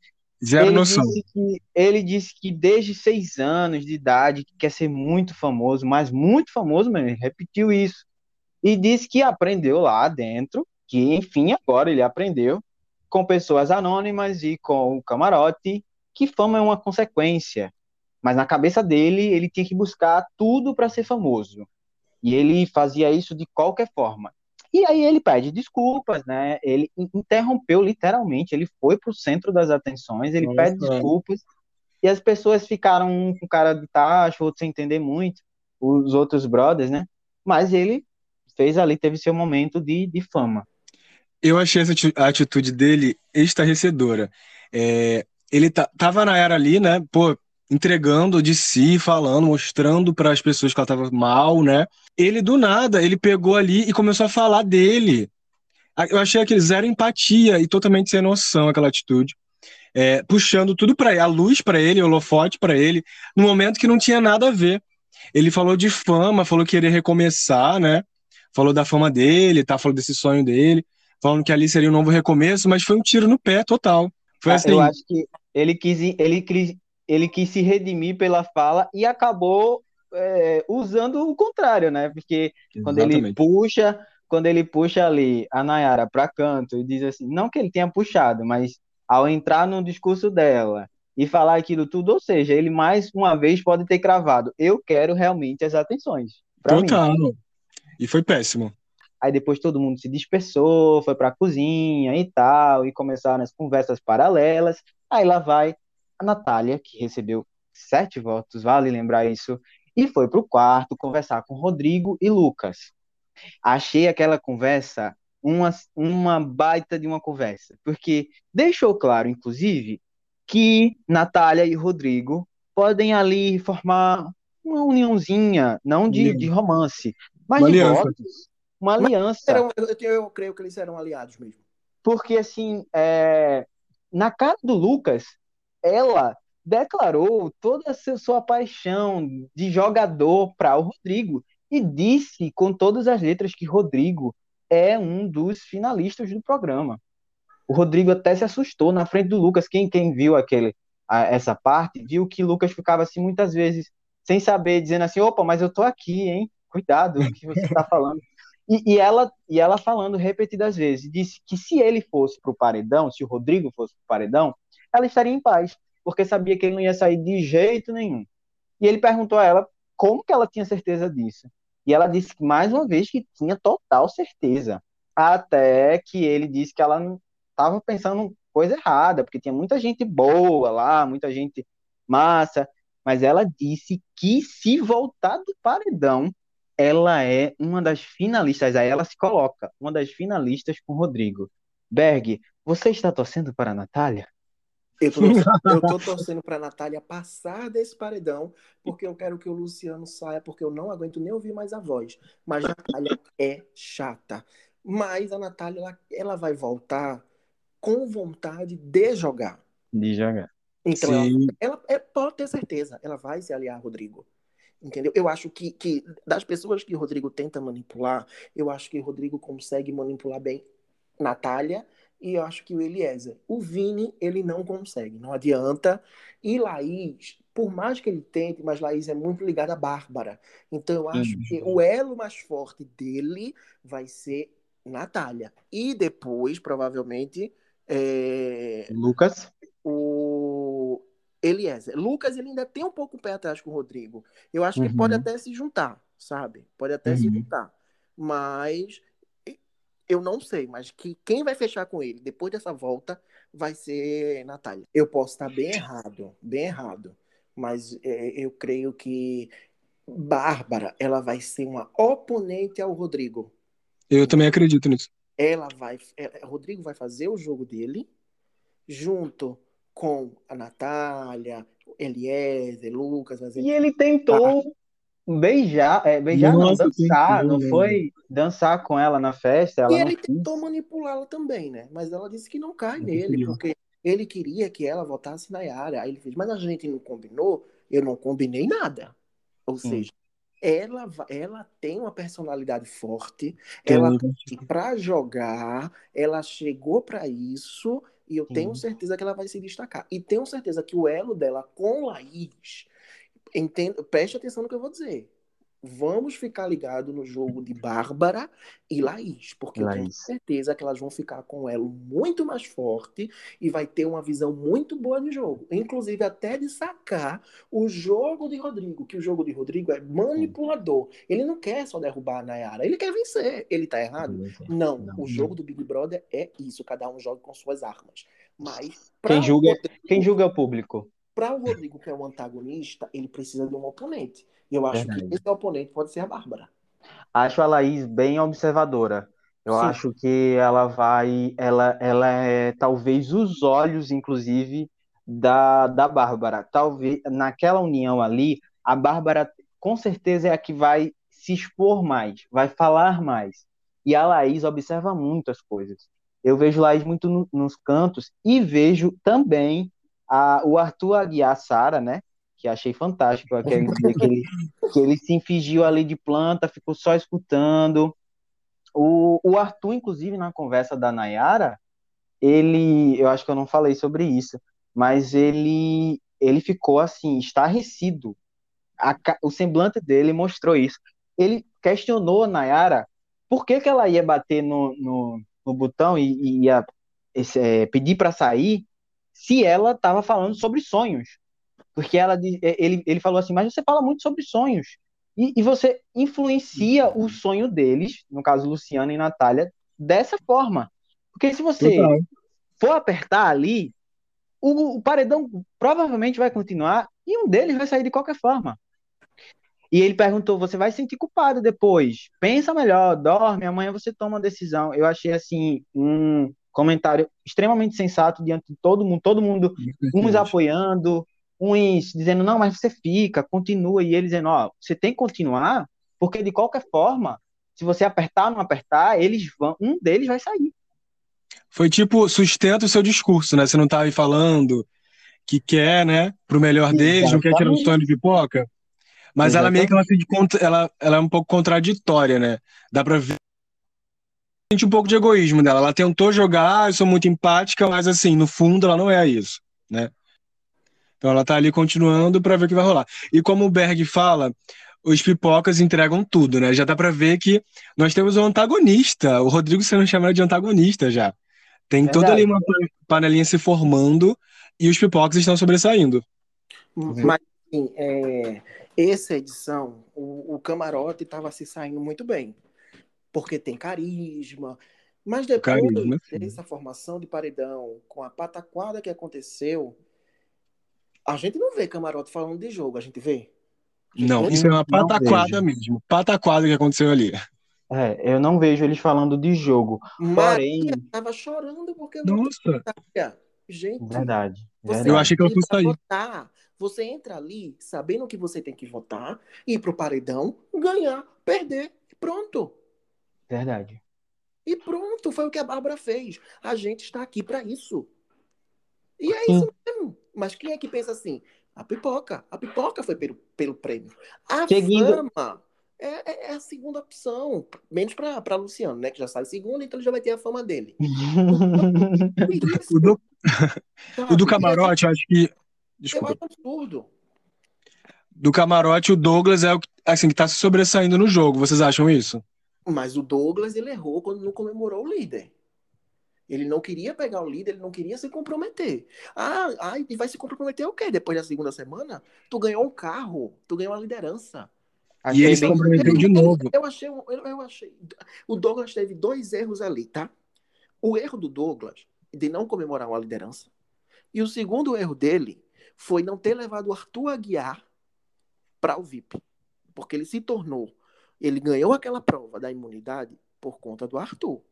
Zero ele noção. Disse que, ele disse que desde seis anos de idade que quer ser muito famoso, mas muito famoso mesmo, ele repetiu isso. E disse que aprendeu lá dentro, que enfim, agora ele aprendeu, com pessoas anônimas e com o camarote, que fama é uma consequência. Mas na cabeça dele, ele tinha que buscar tudo para ser famoso. E ele fazia isso de qualquer forma. E aí ele pede desculpas, né? Ele interrompeu literalmente, ele foi para o centro das atenções, ele Nossa. pede desculpas e as pessoas ficaram um com cara de tacho, outro sem entender muito, os outros brothers, né? Mas ele fez ali, teve seu momento de, de fama. Eu achei essa atitude dele estarrecedora. É, ele tava na era ali, né? Pô, entregando de si, falando, mostrando para as pessoas que ela estava mal, né? Ele do nada, ele pegou ali e começou a falar dele. Eu achei aquele zero empatia e totalmente sem noção aquela atitude. É, puxando tudo para ele, a luz para ele, o holofote para ele, no momento que não tinha nada a ver. Ele falou de fama, falou que queria recomeçar, né? Falou da fama dele, tá? Falou desse sonho dele, falando que ali seria um novo recomeço, mas foi um tiro no pé total. Foi ah, assim. Eu acho que ele quis, ele quis, ele quis se redimir pela fala e acabou é, usando o contrário, né? Porque Exatamente. quando ele puxa, quando ele puxa ali a Nayara para canto e diz assim, não que ele tenha puxado, mas ao entrar no discurso dela e falar aquilo tudo, ou seja, ele mais uma vez pode ter cravado, eu quero realmente as atenções. Total. Mim. E foi péssimo. Aí depois todo mundo se dispersou, foi para a cozinha e tal, e começaram as conversas paralelas. Aí lá vai a Natália, que recebeu sete votos, vale lembrar isso, e foi para o quarto conversar com Rodrigo e Lucas. Achei aquela conversa uma, uma baita de uma conversa, porque deixou claro, inclusive, que Natália e Rodrigo podem ali formar uma uniãozinha, não de, de romance, mas uma de aliança. votos, uma aliança. Eram, eu, eu, creio que eles eram aliados mesmo. Porque, assim, é, na cara do Lucas, ela declarou toda a sua paixão de jogador para o Rodrigo e disse com todas as letras que Rodrigo é um dos finalistas do programa. O Rodrigo até se assustou na frente do Lucas. Quem, quem viu aquele, a, essa parte, viu que Lucas ficava assim muitas vezes sem saber, dizendo assim: opa, mas eu tô aqui, hein? Cuidado o que você está falando. E, e, ela, e ela falando repetidas vezes, disse que se ele fosse para o paredão, se o Rodrigo fosse para o paredão, ela estaria em paz, porque sabia que ele não ia sair de jeito nenhum. E ele perguntou a ela como que ela tinha certeza disso. E ela disse mais uma vez que tinha total certeza. Até que ele disse que ela estava pensando coisa errada, porque tinha muita gente boa lá, muita gente massa. Mas ela disse que se voltar do paredão, ela é uma das finalistas, aí ela se coloca, uma das finalistas com Rodrigo. Berg, você está torcendo para a Natália? Eu tô, eu [LAUGHS] tô torcendo para a Natália passar desse paredão, porque eu quero que o Luciano saia, porque eu não aguento nem ouvir mais a voz. Mas a Natália é chata. Mas a Natália, ela, ela vai voltar com vontade de jogar. De jogar. Então, ela, ela, é, pode ter certeza, ela vai se aliar a Rodrigo. Entendeu? Eu acho que, que das pessoas que Rodrigo tenta manipular, eu acho que Rodrigo consegue manipular bem Natália e eu acho que o Eliezer. O Vini, ele não consegue, não adianta. E Laís, por mais que ele tente, mas Laís é muito ligada à Bárbara. Então eu acho uhum. que o elo mais forte dele vai ser Natália. E depois, provavelmente. É... Lucas? O Eliezer. Lucas, ele ainda tem um pouco o pé atrás com o Rodrigo. Eu acho que pode uhum. até se juntar, sabe? Pode até uhum. se juntar. Mas eu não sei, mas que quem vai fechar com ele depois dessa volta vai ser Natália. Eu posso estar bem errado, bem errado. Mas é, eu creio que Bárbara, ela vai ser uma oponente ao Rodrigo. Eu também acredito nisso. Ela vai, é, Rodrigo vai fazer o jogo dele junto com a Natália, Eliezer, Lucas. E ele tentou ah. Beijar, é, beijar Nossa, não, dançar, não foi dançar com ela na festa. Ela e ele tentou manipulá-la também, né? Mas ela disse que não cai não nele, porque ele queria que ela votasse na Yara. Aí ele fez, mas a gente não combinou, eu não combinei nada. Ou hum. seja, ela, ela tem uma personalidade forte, tem ela para jogar, ela chegou para isso e eu tenho certeza que ela vai se destacar. E tenho certeza que o elo dela com Laís. Entendo, preste atenção no que eu vou dizer vamos ficar ligado no jogo de Bárbara e Laís, porque Laís. eu tenho certeza que elas vão ficar com elo muito mais forte e vai ter uma visão muito boa de jogo, inclusive até de sacar o jogo de Rodrigo, que o jogo de Rodrigo é manipulador. Ele não quer só derrubar a Nayara, ele quer vencer. Ele tá errado? Não, não, o jogo do Big Brother é isso, cada um joga com suas armas. Mas quem julga, Rodrigo, quem julga é o público. Para o Rodrigo, que é um antagonista, ele precisa de um oponente. E eu acho Verdade. que esse oponente pode ser a Bárbara. Acho a Laís bem observadora. Eu Sim. acho que ela vai. Ela, ela é talvez os olhos, inclusive, da, da Bárbara. Talvez naquela união ali, a Bárbara com certeza é a que vai se expor mais, vai falar mais. E a Laís observa muito as coisas. Eu vejo Laís muito no, nos cantos e vejo também a, o Arthur Aguiar Sara, né? que achei fantástico aquele que ele, que ele se fingiu ali de planta, ficou só escutando. O, o Arthur, inclusive, na conversa da Nayara, ele, eu acho que eu não falei sobre isso, mas ele, ele ficou assim, estarrecido. A, o semblante dele mostrou isso. Ele questionou a Nayara por que, que ela ia bater no, no, no botão e, e ia esse, é, pedir para sair se ela estava falando sobre sonhos. Porque ela, é, ele, ele falou assim, mas você fala muito sobre sonhos. E, e você influencia o sonho deles, no caso Luciana e Natália, dessa forma. Porque se você Total. for apertar ali, o, o, paredão provavelmente vai continuar e um deles vai sair de qualquer forma. E ele perguntou: você vai se sentir culpado depois? Pensa melhor, dorme, amanhã você toma uma decisão. Eu achei assim um comentário extremamente sensato diante de todo mundo, todo mundo uns apoiando, uns dizendo, não, mas você fica, continua, e eles dizendo, ó, você tem que continuar, porque de qualquer forma, se você apertar ou não apertar, eles vão, um deles vai sair. Foi tipo, sustenta o seu discurso, né? Você não tá aí falando que quer, né, pro melhor deles, não quer tirar o sonho de pipoca. Mas ela meio que ela, ela, ela é um pouco contraditória, né? Dá pra ver sente um pouco de egoísmo dela. Ela tentou jogar, ah, eu sou muito empática, mas assim, no fundo ela não é isso, né? Então ela tá ali continuando para ver o que vai rolar. E como o Berg fala, os pipocas entregam tudo, né? Já dá para ver que nós temos um antagonista. O Rodrigo você não chama de antagonista já. Tem Verdade. toda ali uma panelinha se formando e os pipocas estão sobressaindo. Mas, assim, é, essa edição, o, o camarote estava se saindo muito bem porque tem carisma. Mas depois carisma, dessa formação de paredão, com a pataquada que aconteceu, a gente não vê Camarote falando de jogo, a gente vê. A gente não, vê... isso é uma pataquada mesmo. Pataquada que aconteceu ali. É, eu não vejo eles falando de jogo. Maria Porém... tava chorando porque Nossa. Gente, verdade, verdade. Eu achei que eu fosse sair. Votar. Você entra ali sabendo que você tem que votar, ir pro paredão, ganhar, perder, pronto. Verdade. E pronto, foi o que a Bárbara fez. A gente está aqui para isso. E é isso mesmo. Mas quem é que pensa assim? A pipoca. A pipoca foi pelo, pelo prêmio. A Seguindo... fama é, é, é, a segunda opção. Menos para Luciano, né? Que já sai segunda, então ele já vai ter a fama dele. [LAUGHS] o, do... o do camarote, eu acho que. Desculpa. Eu acho absurdo. Do camarote, o Douglas é o assim, que está se sobressaindo no jogo. Vocês acham isso? Mas o Douglas ele errou quando não comemorou o líder. Ele não queria pegar o líder, ele não queria se comprometer. Ah, ah, e vai se comprometer o quê? Depois da segunda semana? Tu ganhou um carro, tu ganhou a liderança. E ele se comprometeu de novo. Eu achei, eu, eu achei. O Douglas teve dois erros ali, tá? O erro do Douglas de não comemorar uma liderança. E o segundo erro dele foi não ter levado o Arthur Aguiar para o VIP. Porque ele se tornou ele ganhou aquela prova da imunidade por conta do Arthur.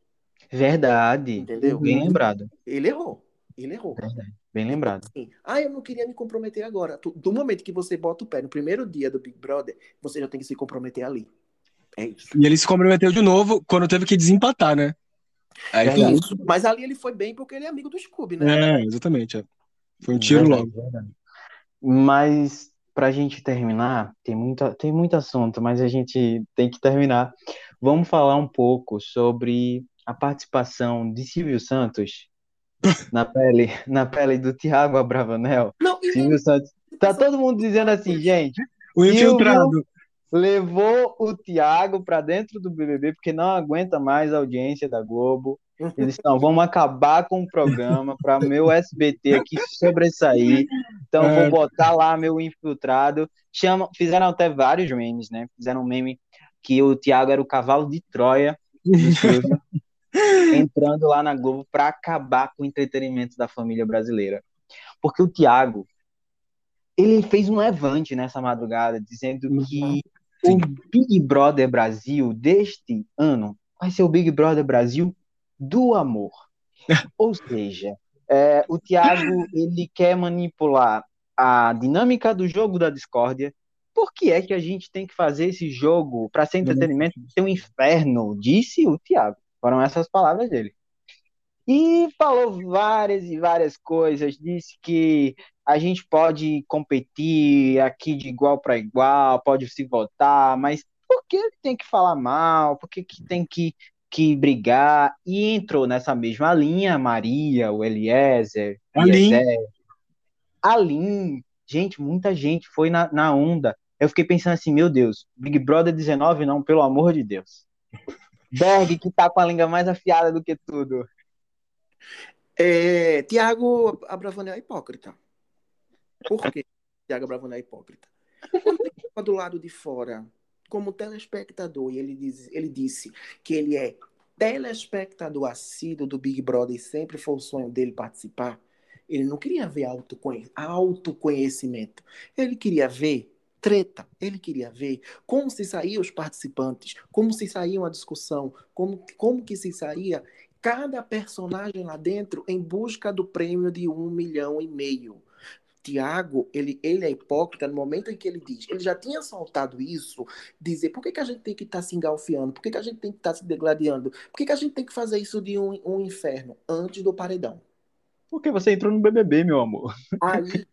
Verdade. Entendeu? Bem lembrado. Ele errou. Ele errou. Verdade. Bem lembrado. Assim, ah, eu não queria me comprometer agora. Do momento que você bota o pé no primeiro dia do Big Brother, você já tem que se comprometer ali. É isso. E ele se comprometeu de novo quando teve que desempatar, né? Aí é isso. Mas ali ele foi bem porque ele é amigo do Scooby, né? É, exatamente. É. Foi um tiro verdade, logo. Verdade. Mas para a gente terminar, tem, muita, tem muito assunto, mas a gente tem que terminar. Vamos falar um pouco sobre a participação de Silvio Santos [LAUGHS] na pele, na pele do Thiago Abravanel. Não, Silvio Santos. Tá todo mundo dizendo assim, gente. O infiltrado. Levou o Thiago para dentro do BBB porque não aguenta mais a audiência da Globo. Eles estão, vamos acabar com o programa para meu SBT aqui sobressair. Então é. vou botar lá meu infiltrado. Chama, fizeram até vários memes, né? Fizeram um meme que o Thiago era o cavalo de Troia [LAUGHS] entrando lá na Globo para acabar com o entretenimento da família brasileira. Porque o Thiago ele fez um levante nessa madrugada dizendo que o Big Brother Brasil deste ano vai ser o Big Brother Brasil do amor. [LAUGHS] Ou seja, é, o Thiago ele quer manipular a dinâmica do jogo da discórdia. Por que é que a gente tem que fazer esse jogo para ser entretenimento ser um inferno? Disse o Thiago. Foram essas palavras dele. E falou várias e várias coisas. Disse que a gente pode competir aqui de igual para igual, pode se votar, mas por que tem que falar mal? Por que, que tem que que brigar e entrou nessa mesma linha Maria, o Eliezer, Aline. Aline. Gente, muita gente foi na, na onda. Eu fiquei pensando assim, meu Deus, Big Brother 19 não, pelo amor de Deus. Berg, que tá com a língua mais afiada do que tudo. É, Tiago Abravanel é hipócrita. Por que Tiago Abravanel é hipócrita? Quando do lado de fora como telespectador, e ele, diz, ele disse que ele é telespectador assíduo do Big Brother e sempre foi o sonho dele participar, ele não queria ver autoconhecimento. Ele queria ver treta. Ele queria ver como se saíam os participantes, como se saía uma discussão, como, como que se saía cada personagem lá dentro em busca do prêmio de um milhão e meio. Tiago, ele, ele é hipócrita no momento em que ele diz, ele já tinha soltado isso, dizer por que, que a gente tem que estar tá se engalfiando, por que, que a gente tem que estar tá se degladiando, por que, que a gente tem que fazer isso de um, um inferno antes do paredão? Porque você entrou no BBB, meu amor. Aí,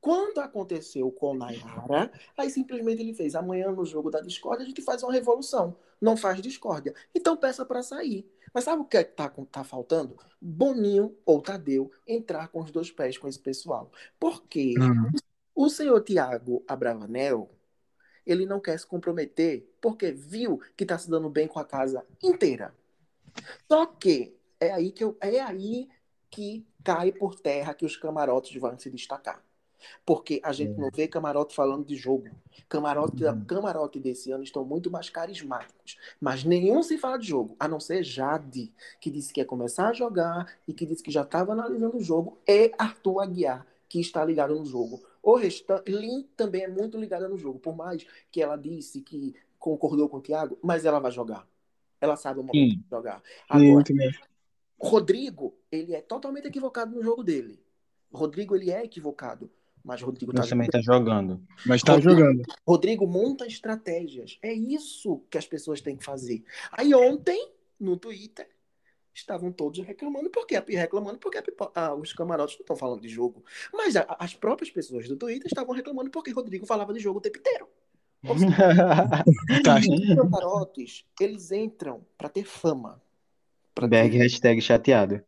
quando aconteceu com Nayara, aí simplesmente ele fez, amanhã no jogo da discórdia a gente faz uma revolução, não faz discórdia. Então peça para sair. Mas sabe o que é tá, tá faltando? Boninho ou Tadeu entrar com os dois pés com esse pessoal. Porque uhum. o senhor Tiago Abravanel, ele não quer se comprometer porque viu que está se dando bem com a casa inteira. Só que é aí que, eu, é aí que cai por terra que os camarotes vão se destacar. Porque a gente não vê camarote falando de jogo. Camarote, uhum. camarote desse ano estão muito mais carismáticos. Mas nenhum se fala de jogo, a não ser Jade, que disse que ia começar a jogar e que disse que já estava analisando o jogo, e Arthur Aguiar, que está ligado no jogo. O restante, Lin também é muito ligada no jogo, por mais que ela disse que concordou com o Thiago, mas ela vai jogar. Ela sabe o momento Sim. de jogar. Agora, Rodrigo, ele é totalmente equivocado no jogo dele. Rodrigo, ele é equivocado. Mas Rodrigo tá também tá jogando. Mas tá Rodrigo, jogando. Rodrigo monta estratégias. É isso que as pessoas têm que fazer. Aí ontem, no Twitter, estavam todos reclamando porque reclamando porque ah, os camarotes não estão falando de jogo. Mas a, as próprias pessoas do Twitter estavam reclamando porque Rodrigo falava de jogo o tempo inteiro. Tá. os [LAUGHS] camarotes, eles entram para ter fama. Pra Berg ter... hashtag chateado.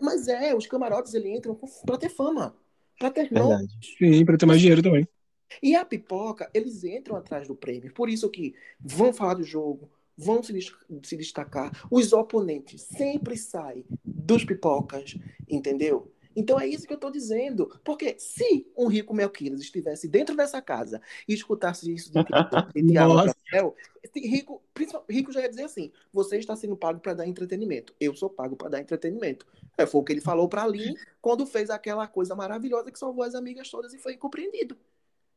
Mas é, os camarotes eles entram para ter fama. Pra ter nome. Sim, pra ter mais dinheiro também. E a pipoca, eles entram atrás do prêmio. Por isso que vão falar do jogo, vão se, se destacar. Os oponentes sempre saem dos pipocas, entendeu? Então é isso que eu estou dizendo. Porque se um rico Melquiades estivesse dentro dessa casa e escutasse isso de, [LAUGHS] de Tiago rico, rico já ia dizer assim: você está sendo pago para dar entretenimento. Eu sou pago para dar entretenimento. É, foi o que ele falou para Aline quando fez aquela coisa maravilhosa que salvou as amigas todas e foi incompreendido.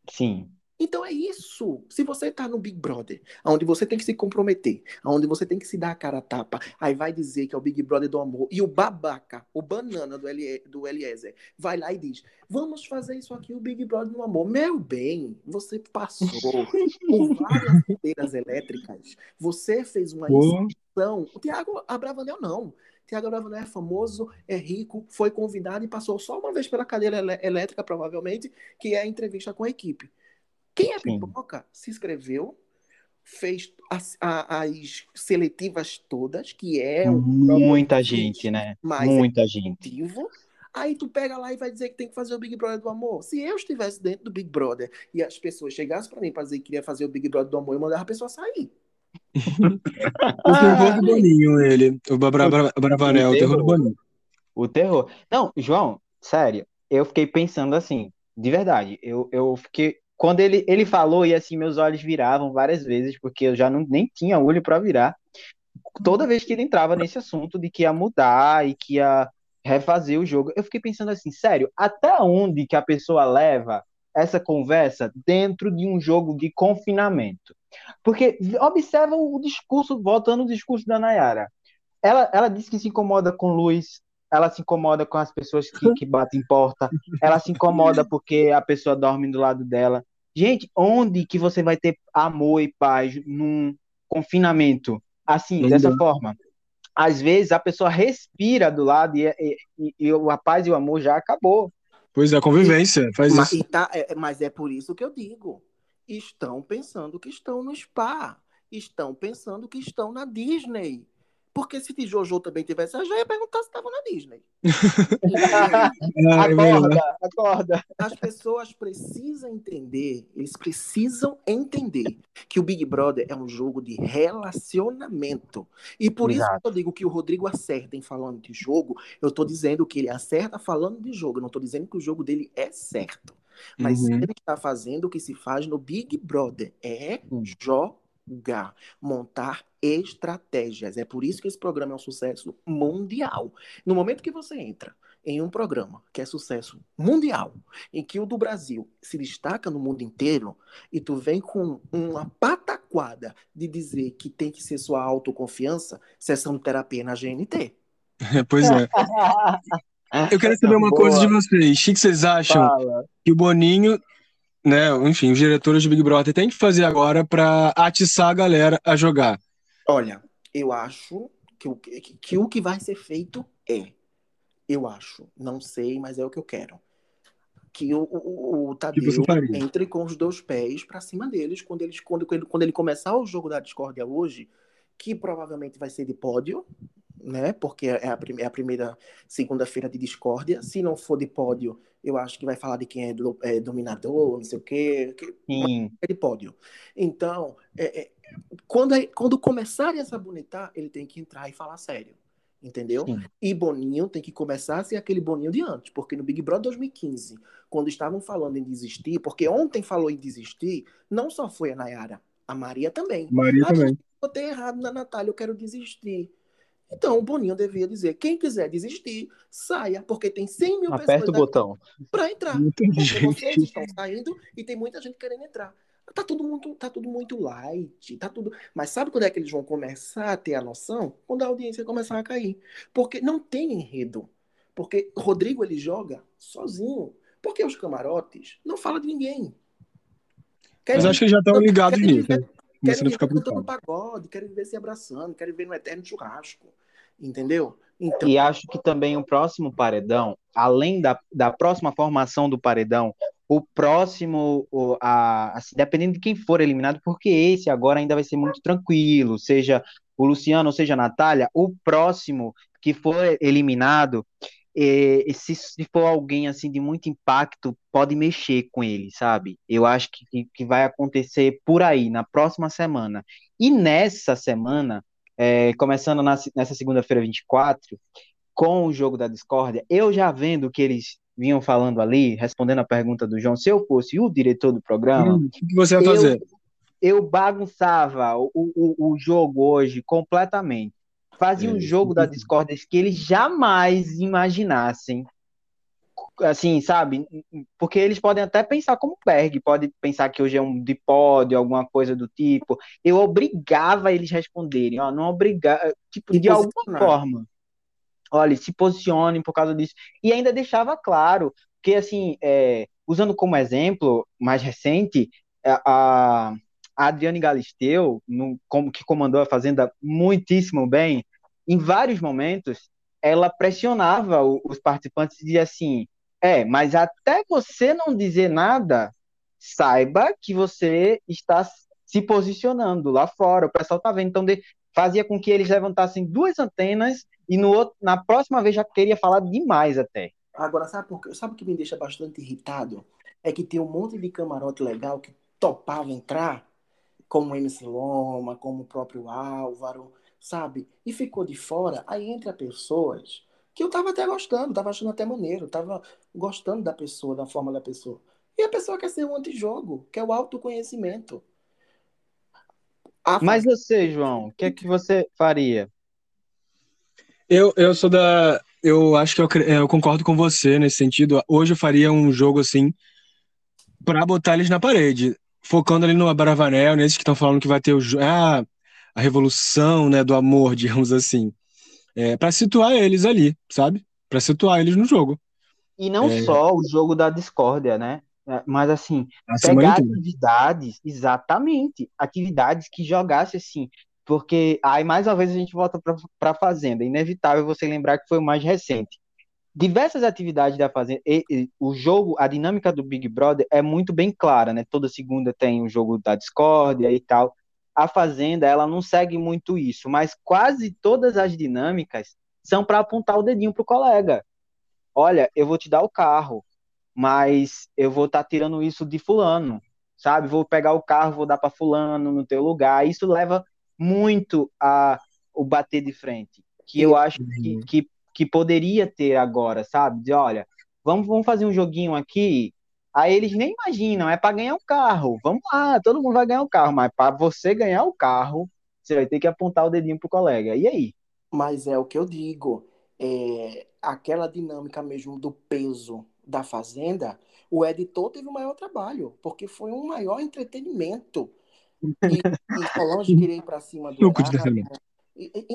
Sim. Então é isso. Se você está no Big Brother, onde você tem que se comprometer, onde você tem que se dar a cara a tapa, aí vai dizer que é o Big Brother do amor, e o babaca, o banana do, Elie, do Eliezer, vai lá e diz: Vamos fazer isso aqui, o Big Brother do amor. Meu bem, você passou por [LAUGHS] várias cadeiras elétricas, você fez uma inscrição. O Tiago Abravanel não. Tiago Abravanel é famoso, é rico, foi convidado e passou só uma vez pela cadeira elétrica, provavelmente, que é a entrevista com a equipe. Quem é Sim. pipoca se inscreveu, fez as, as, seletivas todas, que é muita gente, né? Muita gente. Aí tu pega lá e vai dizer que tem que fazer o Big Brother do amor. Se eu estivesse dentro do Big Brother e as pessoas chegassem para mim para dizer que queria fazer o Big Brother do amor, eu mandava a pessoa sair. [LAUGHS] o terror do Boninho, ele. O Bravanel, o terror do Boninho. O terror. Não, João, sério, eu fiquei pensando assim, de verdade, eu, eu fiquei quando ele, ele falou, e assim, meus olhos viravam várias vezes, porque eu já não, nem tinha olho para virar. Toda vez que ele entrava nesse assunto de que ia mudar e que ia refazer o jogo, eu fiquei pensando assim, sério, até onde que a pessoa leva essa conversa dentro de um jogo de confinamento? Porque observa o discurso, voltando ao discurso da Nayara. Ela, ela disse que se incomoda com luz, ela se incomoda com as pessoas que, que batem porta, ela se incomoda porque a pessoa dorme do lado dela. Gente, onde que você vai ter amor e paz num confinamento assim, Não dessa forma? Às vezes a pessoa respira do lado e, e, e, e, a paz e o amor já acabou. Pois é, a convivência faz mas, isso. Tá, é, mas é por isso que eu digo. Estão pensando que estão no spa. Estão pensando que estão na Disney. Porque se Jojo também tivesse, eu já ia perguntar se estava na Disney. [LAUGHS] acorda, acorda. As pessoas precisam entender, eles precisam entender que o Big Brother é um jogo de relacionamento. E por Exato. isso que eu digo que o Rodrigo acerta em falando de jogo, eu estou dizendo que ele acerta falando de jogo, eu não estou dizendo que o jogo dele é certo. Mas uhum. ele está fazendo o que se faz no Big Brother, é uhum. Jogar, montar estratégias. É por isso que esse programa é um sucesso mundial. No momento que você entra em um programa que é sucesso mundial, em que o do Brasil se destaca no mundo inteiro, e tu vem com uma pataquada de dizer que tem que ser sua autoconfiança, sessão de terapia na GNT. [LAUGHS] Pois é. [LAUGHS] Eu quero saber uma Boa. coisa de vocês. O que vocês acham Fala. que o Boninho, né, enfim, os diretores do Big Brother têm que fazer agora pra atiçar a galera a jogar? Olha, eu acho que o que, que o que vai ser feito é, eu acho, não sei, mas é o que eu quero. Que o, o, o Tadeu entre com os dois pés pra cima deles quando, eles, quando, quando ele começar o jogo da discórdia hoje, que provavelmente vai ser de pódio, né? Porque é a, prime- é a primeira segunda-feira de discórdia. Se não for de pódio, eu acho que vai falar de quem é, do- é dominador, não sei o quê. que- é de pódio. Então, é, é, quando, é- quando começarem a sabonetar, ele tem que entrar e falar sério. Entendeu? Sim. E Boninho tem que começar a ser aquele Boninho de antes, porque no Big Brother 2015, quando estavam falando em desistir, porque ontem falou em desistir, não só foi a Nayara, a Maria também. Maria Ah, também. Botei errado na Natália, eu quero desistir. Então o Boninho devia dizer: quem quiser desistir, saia, porque tem 100 mil Aperta o pessoas botão. para entrar. Muita Porque gente. vocês estão saindo e tem muita gente querendo entrar. Tá tudo muito, tá tudo muito light, tá tudo. Mas sabe quando é que eles vão começar a ter a noção? Quando a audiência começar a cair. Porque não tem enredo. Porque Rodrigo ele joga sozinho. Porque os camarotes não falam de ninguém. Mas acho que já estão ligados nisso, né? A viver ficar cantando pagode, querem viver se abraçando, querem viver no eterno churrasco. Entendeu? Então, E acho que também o próximo paredão, além da, da próxima formação do paredão, o próximo, o- a, assim, dependendo de quem for eliminado, porque esse agora ainda vai ser muito tranquilo, seja o Luciano ou seja a Natália, o próximo que for eliminado, eh, se, se for alguém assim de muito impacto, pode mexer com ele, sabe? Eu acho que, que, vai acontecer por aí, na próxima semana. E nessa semana, eh, começando na nessa segunda-feira 24, com o jogo da discórdia, eu já vendo o que eles vinham falando ali, respondendo a pergunta do João, se eu fosse o diretor do programa, Hum, o que você eu, fazer? eu bagunçava o, o, o jogo hoje completamente. Fazia um É, jogo da discórdia que eles jamais imaginassem. Assim, sabe? Porque eles podem até pensar como Berg, pode pensar que hoje é um de pódio, alguma coisa do tipo. Eu obrigava eles a responderem, ó, não obrigava, tipo, de alguma forma. Olha, se posicionem por causa disso. E ainda deixava claro, que assim, é, usando como exemplo mais recente, a, a a Adriane Galisteu, no, como que comandou a Fazenda muitíssimo bem, em vários momentos, ela pressionava o- os participantes e dizia assim: é, mas até você não dizer nada, saiba que você está se posicionando lá fora, o pessoal tá vendo. Então, de- fazia com que eles levantassem duas antenas e no outro, na próxima vez já queria falar demais até. Agora, sabe, por, sabe o que me deixa bastante irritado? É que tem um monte de camarote legal que topava entrar, como o MC Loma, como o próprio Álvaro, sabe? E ficou de fora. Aí entra pessoas que eu tava até gostando, tava achando até maneiro, tava gostando da pessoa, da forma da pessoa. E a pessoa quer ser um antijogo, quer o autoconhecimento. A Mas você, João, o que é que você faria? Eu, eu sou da. Eu acho que eu, eu concordo com você nesse sentido. Hoje eu faria um jogo assim pra botar eles na parede, focando ali no Abravanel, nesses que estão falando que vai ter o, ah, a revolução, né, do amor, [LAUGHS] digamos assim. É, para situar eles ali, sabe? Pra situar eles no jogo. E não É. só o jogo da discórdia, né? É, Mas assim, A semana pegar atividades, exatamente, atividades que jogasse assim, porque aí mais uma vez a gente volta para a Fazenda, inevitável você lembrar que foi o mais recente. Diversas atividades da Fazenda, e- e o jogo, a dinâmica do Big Brother é muito bem clara, né? Toda segunda tem o jogo da discórdia e tal. A Fazenda, ela não segue muito isso, mas quase todas as dinâmicas são para apontar o dedinho pro colega. Olha, eu vou te dar o carro, mas eu vou estar tirando isso de fulano, sabe? Vou pegar o carro, vou dar para fulano no teu lugar. Isso leva muito a o bater de frente, que eu acho que, que, que poderia ter agora, sabe? De olha, vamos, vamos fazer um joguinho aqui. Aí eles nem imaginam, é para ganhar um carro. Vamos lá, todo mundo vai ganhar um carro, mas para você ganhar o carro, você vai ter que apontar o dedinho pro colega. E aí? Mas é o que eu digo. É, aquela dinâmica mesmo do peso da Fazenda, o editor teve o maior trabalho, porque foi um maior entretenimento. E, e Solange querer ir pra cima do [LAUGHS] entretenimento.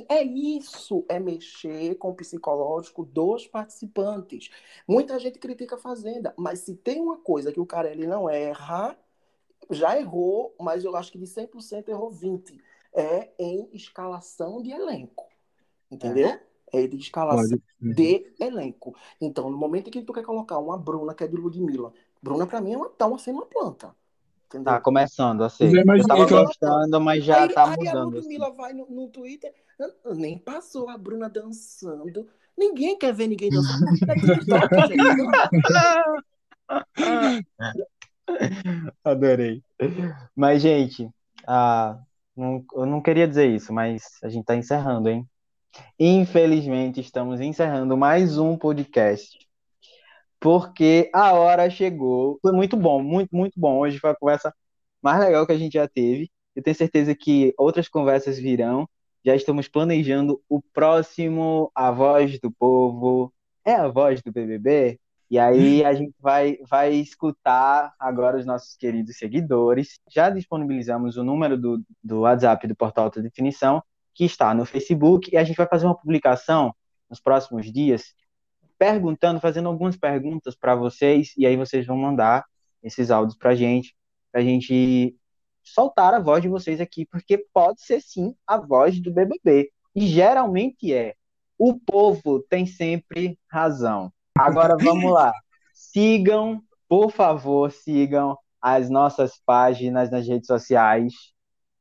É isso, é mexer com o psicológico dos participantes. Muita gente critica a Fazenda, mas se tem uma coisa que o cara ele não erra, já errou, mas eu acho que de 100% errou 20%. É em escalação de elenco. Entendeu? É, é de escalação Pode. de elenco. Então, no momento em que tu quer colocar uma Bruna, que é de Ludmilla, Bruna, para mim, é uma, tá uma, uma planta. Entendeu? Tá começando, assim. Eu, eu tava gostando, mas já aí, tá aí mudando. a Ludmilla assim. vai no, no Twitter, nem passou a Bruna dançando. Ninguém quer ver ninguém dançando. [LAUGHS] Adorei. Mas, gente, ah, não, eu não queria dizer isso, mas a gente tá encerrando, hein? Infelizmente, estamos encerrando mais um podcast porque a hora chegou. Foi muito bom, muito, muito bom. Hoje foi a conversa mais legal que a gente já teve. Eu tenho certeza que outras conversas virão. Já estamos planejando o próximo A Voz do Povo. É a voz do BBB? E aí a gente vai, vai escutar agora os nossos queridos seguidores. Já disponibilizamos o número do, do WhatsApp do Portal Alta Definição, que está no Facebook, e a gente vai fazer uma publicação nos próximos dias perguntando, fazendo algumas perguntas para vocês, e aí vocês vão mandar esses áudios para a gente, para a gente soltar a voz de vocês aqui, porque pode ser sim a voz do BBB, e geralmente é. O povo tem sempre razão. Agora vamos lá. [LAUGHS] Sigam, por favor, sigam as nossas páginas nas redes sociais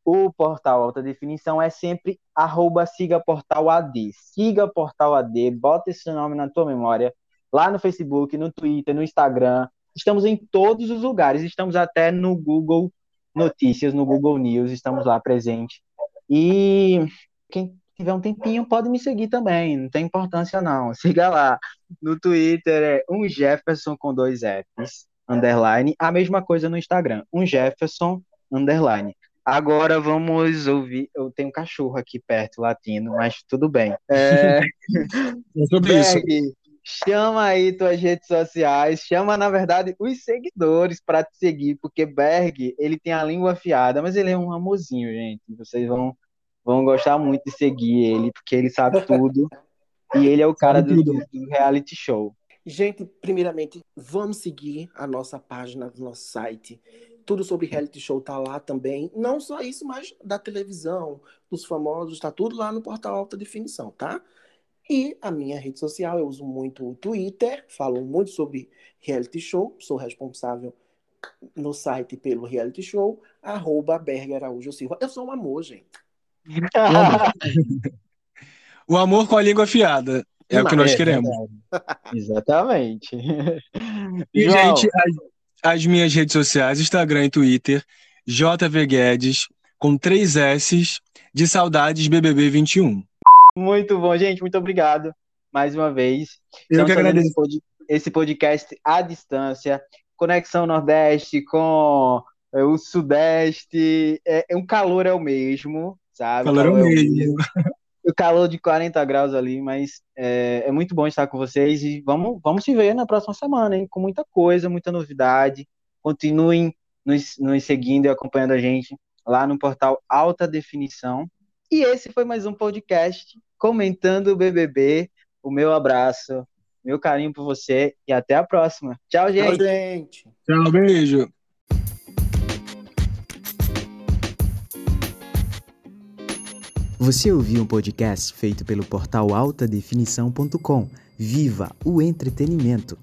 o portal Alta Definição é sempre arroba siga portal AD. Siga portal AD, bota esse nome na tua memória, lá no Facebook, no Twitter, no Instagram. Estamos em todos os lugares, estamos até no Google Notícias, no Google News, estamos lá presente. E quem tiver um tempinho pode me seguir também, não tem importância não. [LAUGHS] Siga lá. No Twitter é um Jefferson com dois Fs, underline. A mesma coisa no Instagram, um Jefferson, underline. Agora vamos ouvir. Eu tenho um cachorro aqui perto, latindo, mas tudo bem. É... [LAUGHS] é sobre Berg, isso. Chama aí tuas redes sociais, chama, na verdade, os seguidores para te seguir, porque Berg, ele tem a língua afiada, mas ele é um amorzinho, gente. Vocês vão, vão gostar muito de seguir ele, porque ele sabe tudo. e ele é o cara do, do, do reality show. Gente, primeiramente, vamos seguir a nossa página do nosso site tudo sobre reality show tá lá também. Não só isso, mas da televisão, dos famosos, tá tudo lá no portal Alta Definição, tá? E a minha rede social, eu uso muito o Twitter, falo muito sobre reality show, sou responsável no site pelo reality show, arroba Berger Araújo Silva. Eu sou um amor, gente. [LAUGHS] o amor com a língua afiada. É Mas, o que nós queremos. [LAUGHS] Exatamente. E, João, gente, as minhas redes sociais, Instagram e Twitter, JV Guedes, com três S, de saudades BBB 21. Muito bom, gente, muito obrigado mais uma vez. Eu que agradeço. Esse podcast à distância, Conexão Nordeste com é, o Sudeste, é, é, um calor é o mesmo, sabe? Calor, calor é o mesmo. [LAUGHS] o calor de 40 graus ali, mas é, é, muito bom estar com vocês e vamos, vamos se ver na próxima semana, hein? Com muita coisa, muita novidade. Continuem nos, nos seguindo e acompanhando a gente lá no portal Alta Definição. E esse foi mais um podcast comentando o BBB. O meu abraço, meu carinho por você e até a próxima. Tchau, gente. Tchau, gente. Tchau, beijo. Você ouviu um podcast feito pelo portal altadefinição.com. Viva o entretenimento!